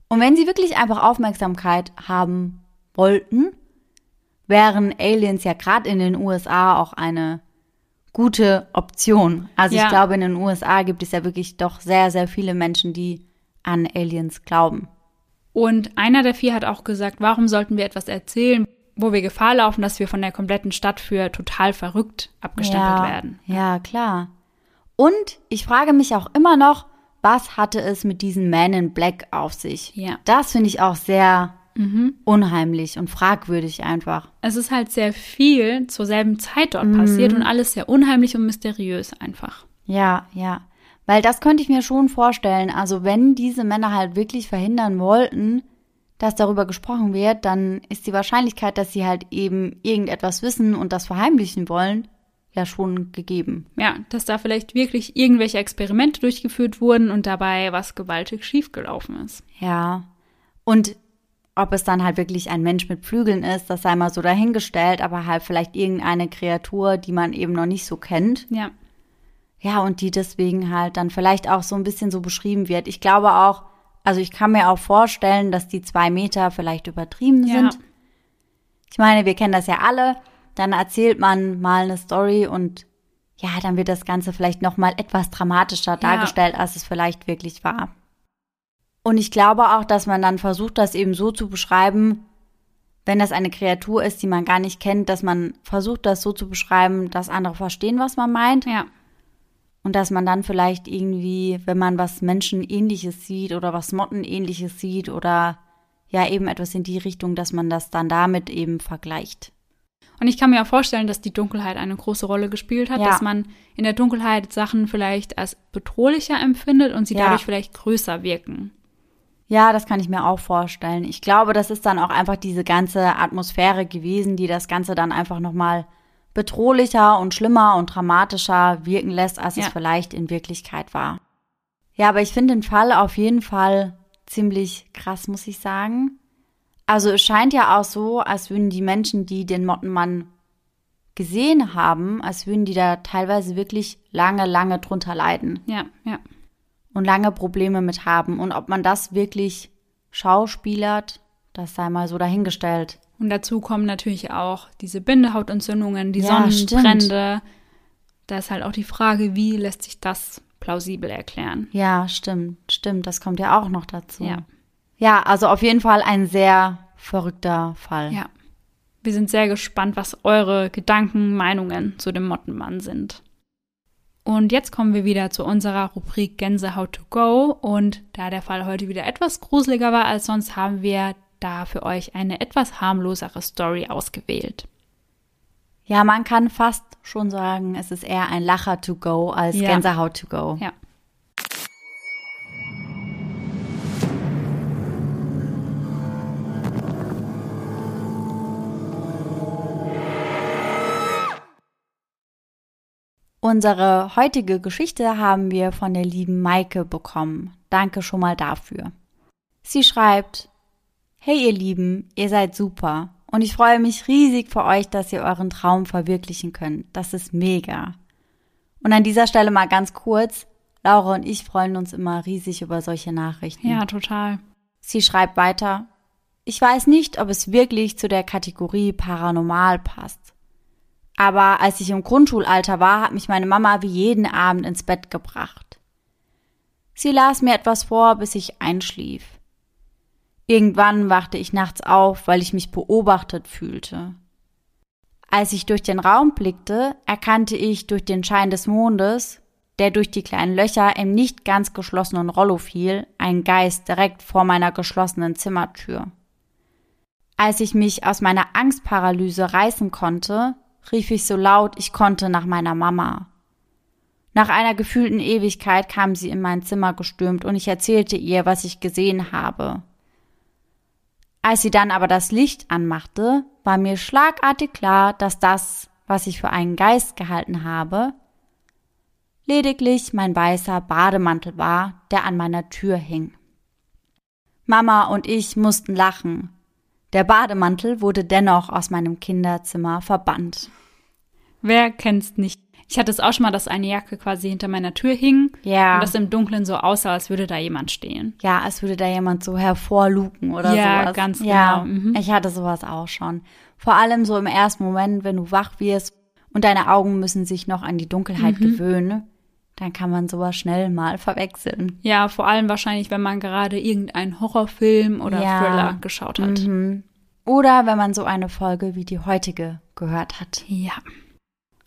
S2: Und wenn sie wirklich einfach Aufmerksamkeit haben wollten, wären Aliens ja gerade in den USA auch eine gute Option. Also ja. ich glaube, in den USA gibt es ja wirklich doch sehr, sehr viele Menschen, die an Aliens glauben.
S1: Und einer der vier hat auch gesagt, warum sollten wir etwas erzählen, wo wir Gefahr laufen, dass wir von der kompletten Stadt für total verrückt abgestempelt
S2: ja,
S1: werden.
S2: Ja, klar. Und ich frage mich auch immer noch, was hatte es mit diesen Man in Black auf sich?
S1: Ja.
S2: Das finde ich auch sehr mhm. unheimlich und fragwürdig einfach.
S1: Es ist halt sehr viel zur selben Zeit dort mhm. passiert und alles sehr unheimlich und mysteriös einfach.
S2: Ja, ja. Weil das könnte ich mir schon vorstellen. Also wenn diese Männer halt wirklich verhindern wollten, dass darüber gesprochen wird, dann ist die Wahrscheinlichkeit, dass sie halt eben irgendetwas wissen und das verheimlichen wollen, ja schon gegeben.
S1: Ja, dass da vielleicht wirklich irgendwelche Experimente durchgeführt wurden und dabei was gewaltig schiefgelaufen ist.
S2: Ja. Und ob es dann halt wirklich ein Mensch mit Flügeln ist, das sei mal so dahingestellt, aber halt vielleicht irgendeine Kreatur, die man eben noch nicht so kennt.
S1: Ja.
S2: Ja, und die deswegen halt dann vielleicht auch so ein bisschen so beschrieben wird. Ich glaube auch, also ich kann mir auch vorstellen, dass die zwei Meter vielleicht übertrieben ja. sind. Ich meine, wir kennen das ja alle. Dann erzählt man mal eine Story und ja, dann wird das Ganze vielleicht noch mal etwas dramatischer dargestellt, ja. als es vielleicht wirklich war. Und ich glaube auch, dass man dann versucht, das eben so zu beschreiben, wenn das eine Kreatur ist, die man gar nicht kennt, dass man versucht, das so zu beschreiben, dass andere verstehen, was man meint.
S1: Ja.
S2: Und dass man dann vielleicht irgendwie, wenn man was Menschenähnliches sieht oder was Mottenähnliches sieht oder ja eben etwas in die Richtung, dass man das dann damit eben vergleicht.
S1: Und ich kann mir auch vorstellen, dass die Dunkelheit eine große Rolle gespielt hat, ja. dass man in der Dunkelheit Sachen vielleicht als bedrohlicher empfindet und sie ja. dadurch vielleicht größer wirken.
S2: Ja, das kann ich mir auch vorstellen. Ich glaube, das ist dann auch einfach diese ganze Atmosphäre gewesen, die das Ganze dann einfach nochmal bedrohlicher und schlimmer und dramatischer wirken lässt, als ja. es vielleicht in Wirklichkeit war. Ja, aber ich finde den Fall auf jeden Fall ziemlich krass, muss ich sagen. Also es scheint ja auch so, als würden die Menschen, die den Mottenmann gesehen haben, als würden die da teilweise wirklich lange, lange drunter leiden.
S1: Ja, ja.
S2: Und lange Probleme mit haben. Und ob man das wirklich schauspielert, das sei mal so dahingestellt.
S1: Und dazu kommen natürlich auch diese Bindehautentzündungen, die ja, Sonnenbrände. Stimmt. Da ist halt auch die Frage, wie lässt sich das plausibel erklären?
S2: Ja, stimmt, stimmt. Das kommt ja auch noch dazu. Ja. Ja, also auf jeden Fall ein sehr verrückter Fall.
S1: Ja. Wir sind sehr gespannt, was eure Gedanken, Meinungen zu dem Mottenmann sind. Und jetzt kommen wir wieder zu unserer Rubrik Gänsehaut to go. Und da der Fall heute wieder etwas gruseliger war als sonst, haben wir da für euch eine etwas harmlosere Story ausgewählt.
S2: Ja, man kann fast schon sagen, es ist eher ein Lacher to go als ja. Gänsehaut to go.
S1: Ja.
S2: Unsere heutige Geschichte haben wir von der lieben Maike bekommen. Danke schon mal dafür. Sie schreibt, Hey ihr Lieben, ihr seid super und ich freue mich riesig für euch, dass ihr euren Traum verwirklichen könnt. Das ist mega. Und an dieser Stelle mal ganz kurz, Laura und ich freuen uns immer riesig über solche Nachrichten.
S1: Ja, total.
S2: Sie schreibt weiter, ich weiß nicht, ob es wirklich zu der Kategorie paranormal passt. Aber als ich im Grundschulalter war, hat mich meine Mama wie jeden Abend ins Bett gebracht. Sie las mir etwas vor, bis ich einschlief. Irgendwann wachte ich nachts auf, weil ich mich beobachtet fühlte. Als ich durch den Raum blickte, erkannte ich durch den Schein des Mondes, der durch die kleinen Löcher im nicht ganz geschlossenen Rollo fiel, einen Geist direkt vor meiner geschlossenen Zimmertür. Als ich mich aus meiner Angstparalyse reißen konnte, rief ich so laut ich konnte nach meiner Mama. Nach einer gefühlten Ewigkeit kam sie in mein Zimmer gestürmt und ich erzählte ihr, was ich gesehen habe. Als sie dann aber das Licht anmachte, war mir schlagartig klar, dass das, was ich für einen Geist gehalten habe, lediglich mein weißer Bademantel war, der an meiner Tür hing. Mama und ich mussten lachen, Der Bademantel wurde dennoch aus meinem Kinderzimmer verbannt.
S1: Wer kennt's nicht? Ich hatte es auch schon mal, dass eine Jacke quasi hinter meiner Tür hing
S2: Ja.
S1: und das im Dunkeln so aussah, als würde da jemand stehen.
S2: Ja, als würde da jemand so hervorluken oder
S1: Ja,
S2: sowas.
S1: ganz
S2: Ja,
S1: genau, mhm.
S2: ich hatte sowas auch schon. Vor allem so im ersten Moment, wenn du wach wirst und deine Augen müssen sich noch an die Dunkelheit
S1: Mhm.
S2: gewöhnen, dann kann man sowas schnell mal verwechseln.
S1: Ja, vor allem wahrscheinlich, wenn man gerade irgendeinen Horrorfilm oder
S2: Ja.
S1: Thriller geschaut hat.
S2: Mhm. Oder wenn man so eine Folge wie die heutige gehört hat.
S1: Ja.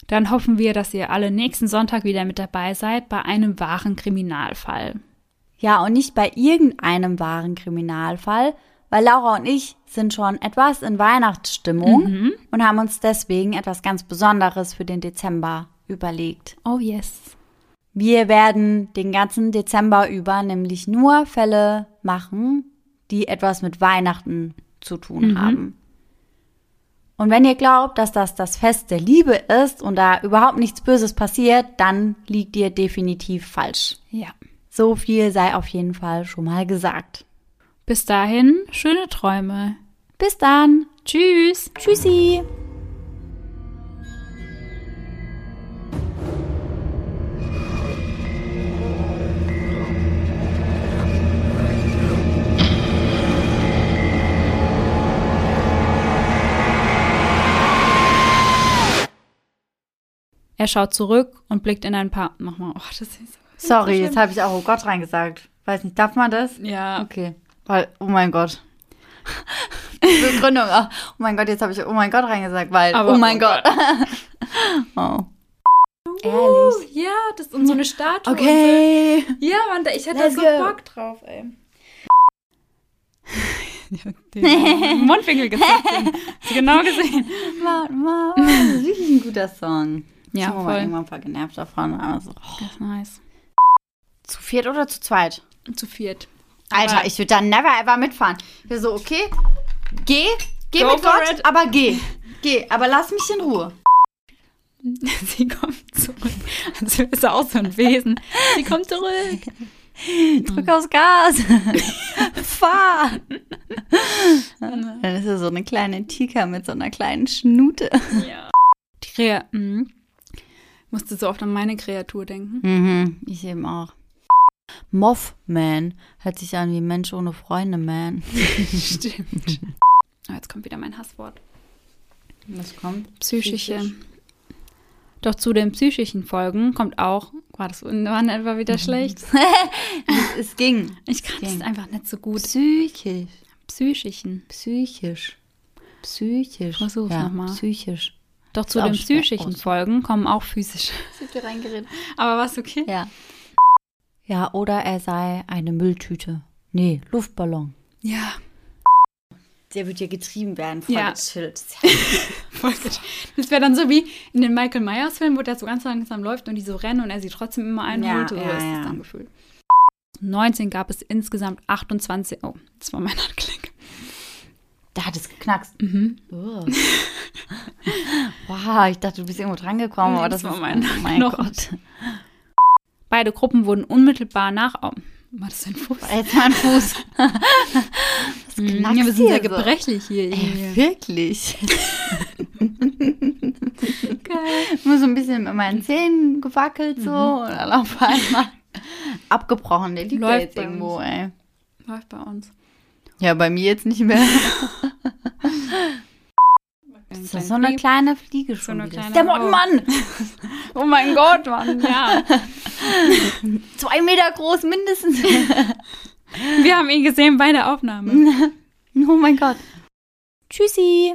S1: Dann hoffen wir, dass ihr alle nächsten Sonntag wieder mit dabei seid bei einem wahren Kriminalfall.
S2: Ja, und nicht bei irgendeinem wahren Kriminalfall, weil Laura und ich sind schon etwas in Weihnachtsstimmung
S1: Mhm.
S2: und haben uns deswegen etwas ganz Besonderes für den Dezember überlegt.
S1: Oh yes.
S2: Wir werden den ganzen Dezember über nämlich nur Fälle machen, die etwas mit Weihnachten zu tun
S1: Mhm.
S2: haben. Und wenn ihr glaubt, dass das das Fest der Liebe ist und da überhaupt nichts Böses passiert, dann liegt ihr definitiv falsch.
S1: Ja.
S2: So viel sei auf jeden Fall schon mal gesagt.
S1: Bis dahin, schöne Träume.
S2: Bis dann.
S1: Tschüss.
S2: Tschüssi.
S1: Er schaut zurück und blickt in ein paar. Mach mal. Oh, das ist so.
S2: Sorry, jetzt habe ich auch oh Gott reingesagt. Weiß nicht, darf man das?
S1: Ja.
S2: Okay. Weil, oh mein Gott. Begründung, oh mein Gott, jetzt habe ich oh mein Gott reingesagt, weil,
S1: Aber
S2: oh mein
S1: oh
S2: Gott. oh.
S1: Uh,
S2: Ehrlich?
S1: ja, das ist und so eine Statue.
S2: Okay.
S1: Und so. Ja, Mann, ich hätte da so. Bock drauf, ey. Den Mundwinkel gezeigt. Genau gesehen.
S2: Warte mal, das ist wirklich ein guter Song.
S1: Ja,
S2: ich war
S1: voll.
S2: irgendwann voll genervt davon. Aber so, oh.
S1: Das ist nice.
S2: Zu viert oder zu zweit?
S1: Zu viert.
S2: Alter,
S1: Aber-
S2: ich würde da never ever mitfahren. Ich wäre so, okay, geh, geh
S1: Go
S2: mit Gott,
S1: it.
S2: aber geh. Geh, aber lass mich in Ruhe.
S1: Sie kommt zurück. Also ist er auch so ein Wesen. Sie kommt zurück.
S2: Drück aufs Gas. Fahr. Dann ist er so eine kleine Tika mit so einer kleinen Schnute.
S1: Ja. Die Krea mhm. Musste so oft an meine Kreatur denken.
S2: Mhm, ich eben auch. Mothman hört sich an wie Mensch ohne Freunde, man.
S1: Stimmt. Oh, jetzt kommt wieder mein Hasswort.
S2: Was kommt?
S1: Psychische.
S2: Psychisch.
S1: Doch zu den psychischen Folgen kommt auch. War das war etwa wieder schlecht?
S2: Es ging.
S1: Ich kann
S2: Ging.
S1: einfach nicht so gut.
S2: Psychisch.
S1: Psychischen.
S2: Psychisch. Psychisch.
S1: Versuch's
S2: ja,
S1: noch mal.
S2: Psychisch.
S1: Doch zu den psychischen
S2: aus.
S1: Folgen kommen auch physische.
S2: Ich dir reingeredet.
S1: Aber was okay?
S2: Ja. Ja, oder er sei eine Mülltüte. Nee, Luftballon.
S1: Ja.
S2: Der wird ja getrieben werden, voll
S1: Ja.
S2: gechillt.
S1: Voll gut. Das wäre dann so wie in den Michael Myers Filmen, wo der so ganz langsam läuft und die so rennen und er sie trotzdem immer einholt.
S2: Ja,
S1: so
S2: ja,
S1: ist
S2: ja.
S1: das dann gefühlt. 19 gab es insgesamt 28. Oh, das war mein Handklick.
S2: Da hat es geknackst.
S1: Mhm.
S2: Oh. wow, ich dachte, du bist irgendwo dran gekommen,
S1: Nee,
S2: aber
S1: das
S2: das,
S1: war mein
S2: oh mein
S1: Knochen.
S2: Gott.
S1: Beide Gruppen wurden unmittelbar nach. Oh, war das ein Fuß?
S2: Jetzt mein Fuß.
S1: Mhm,
S2: knackst
S1: ja, wir sind sehr
S2: so?
S1: gebrechlich hier.
S2: Ey, wirklich.
S1: Geil.
S2: Nur so ein bisschen mit meinen Zähnen gewackelt so
S1: Mhm.
S2: und dann auf einmal abgebrochen. Der liegt
S1: Läuft
S2: jetzt irgendwo,
S1: uns.
S2: ey.
S1: Läuft bei uns.
S2: Ja, bei mir jetzt nicht mehr. Das ist so eine kleine Fliege schon
S1: eine
S2: wieder.
S1: kleine
S2: Der. Mottenmann!
S1: Oh mein Gott, Mann, ja.
S2: Zwei Meter groß mindestens.
S1: Wir haben ihn gesehen bei der Aufnahme.
S2: oh mein Gott. Tschüssi.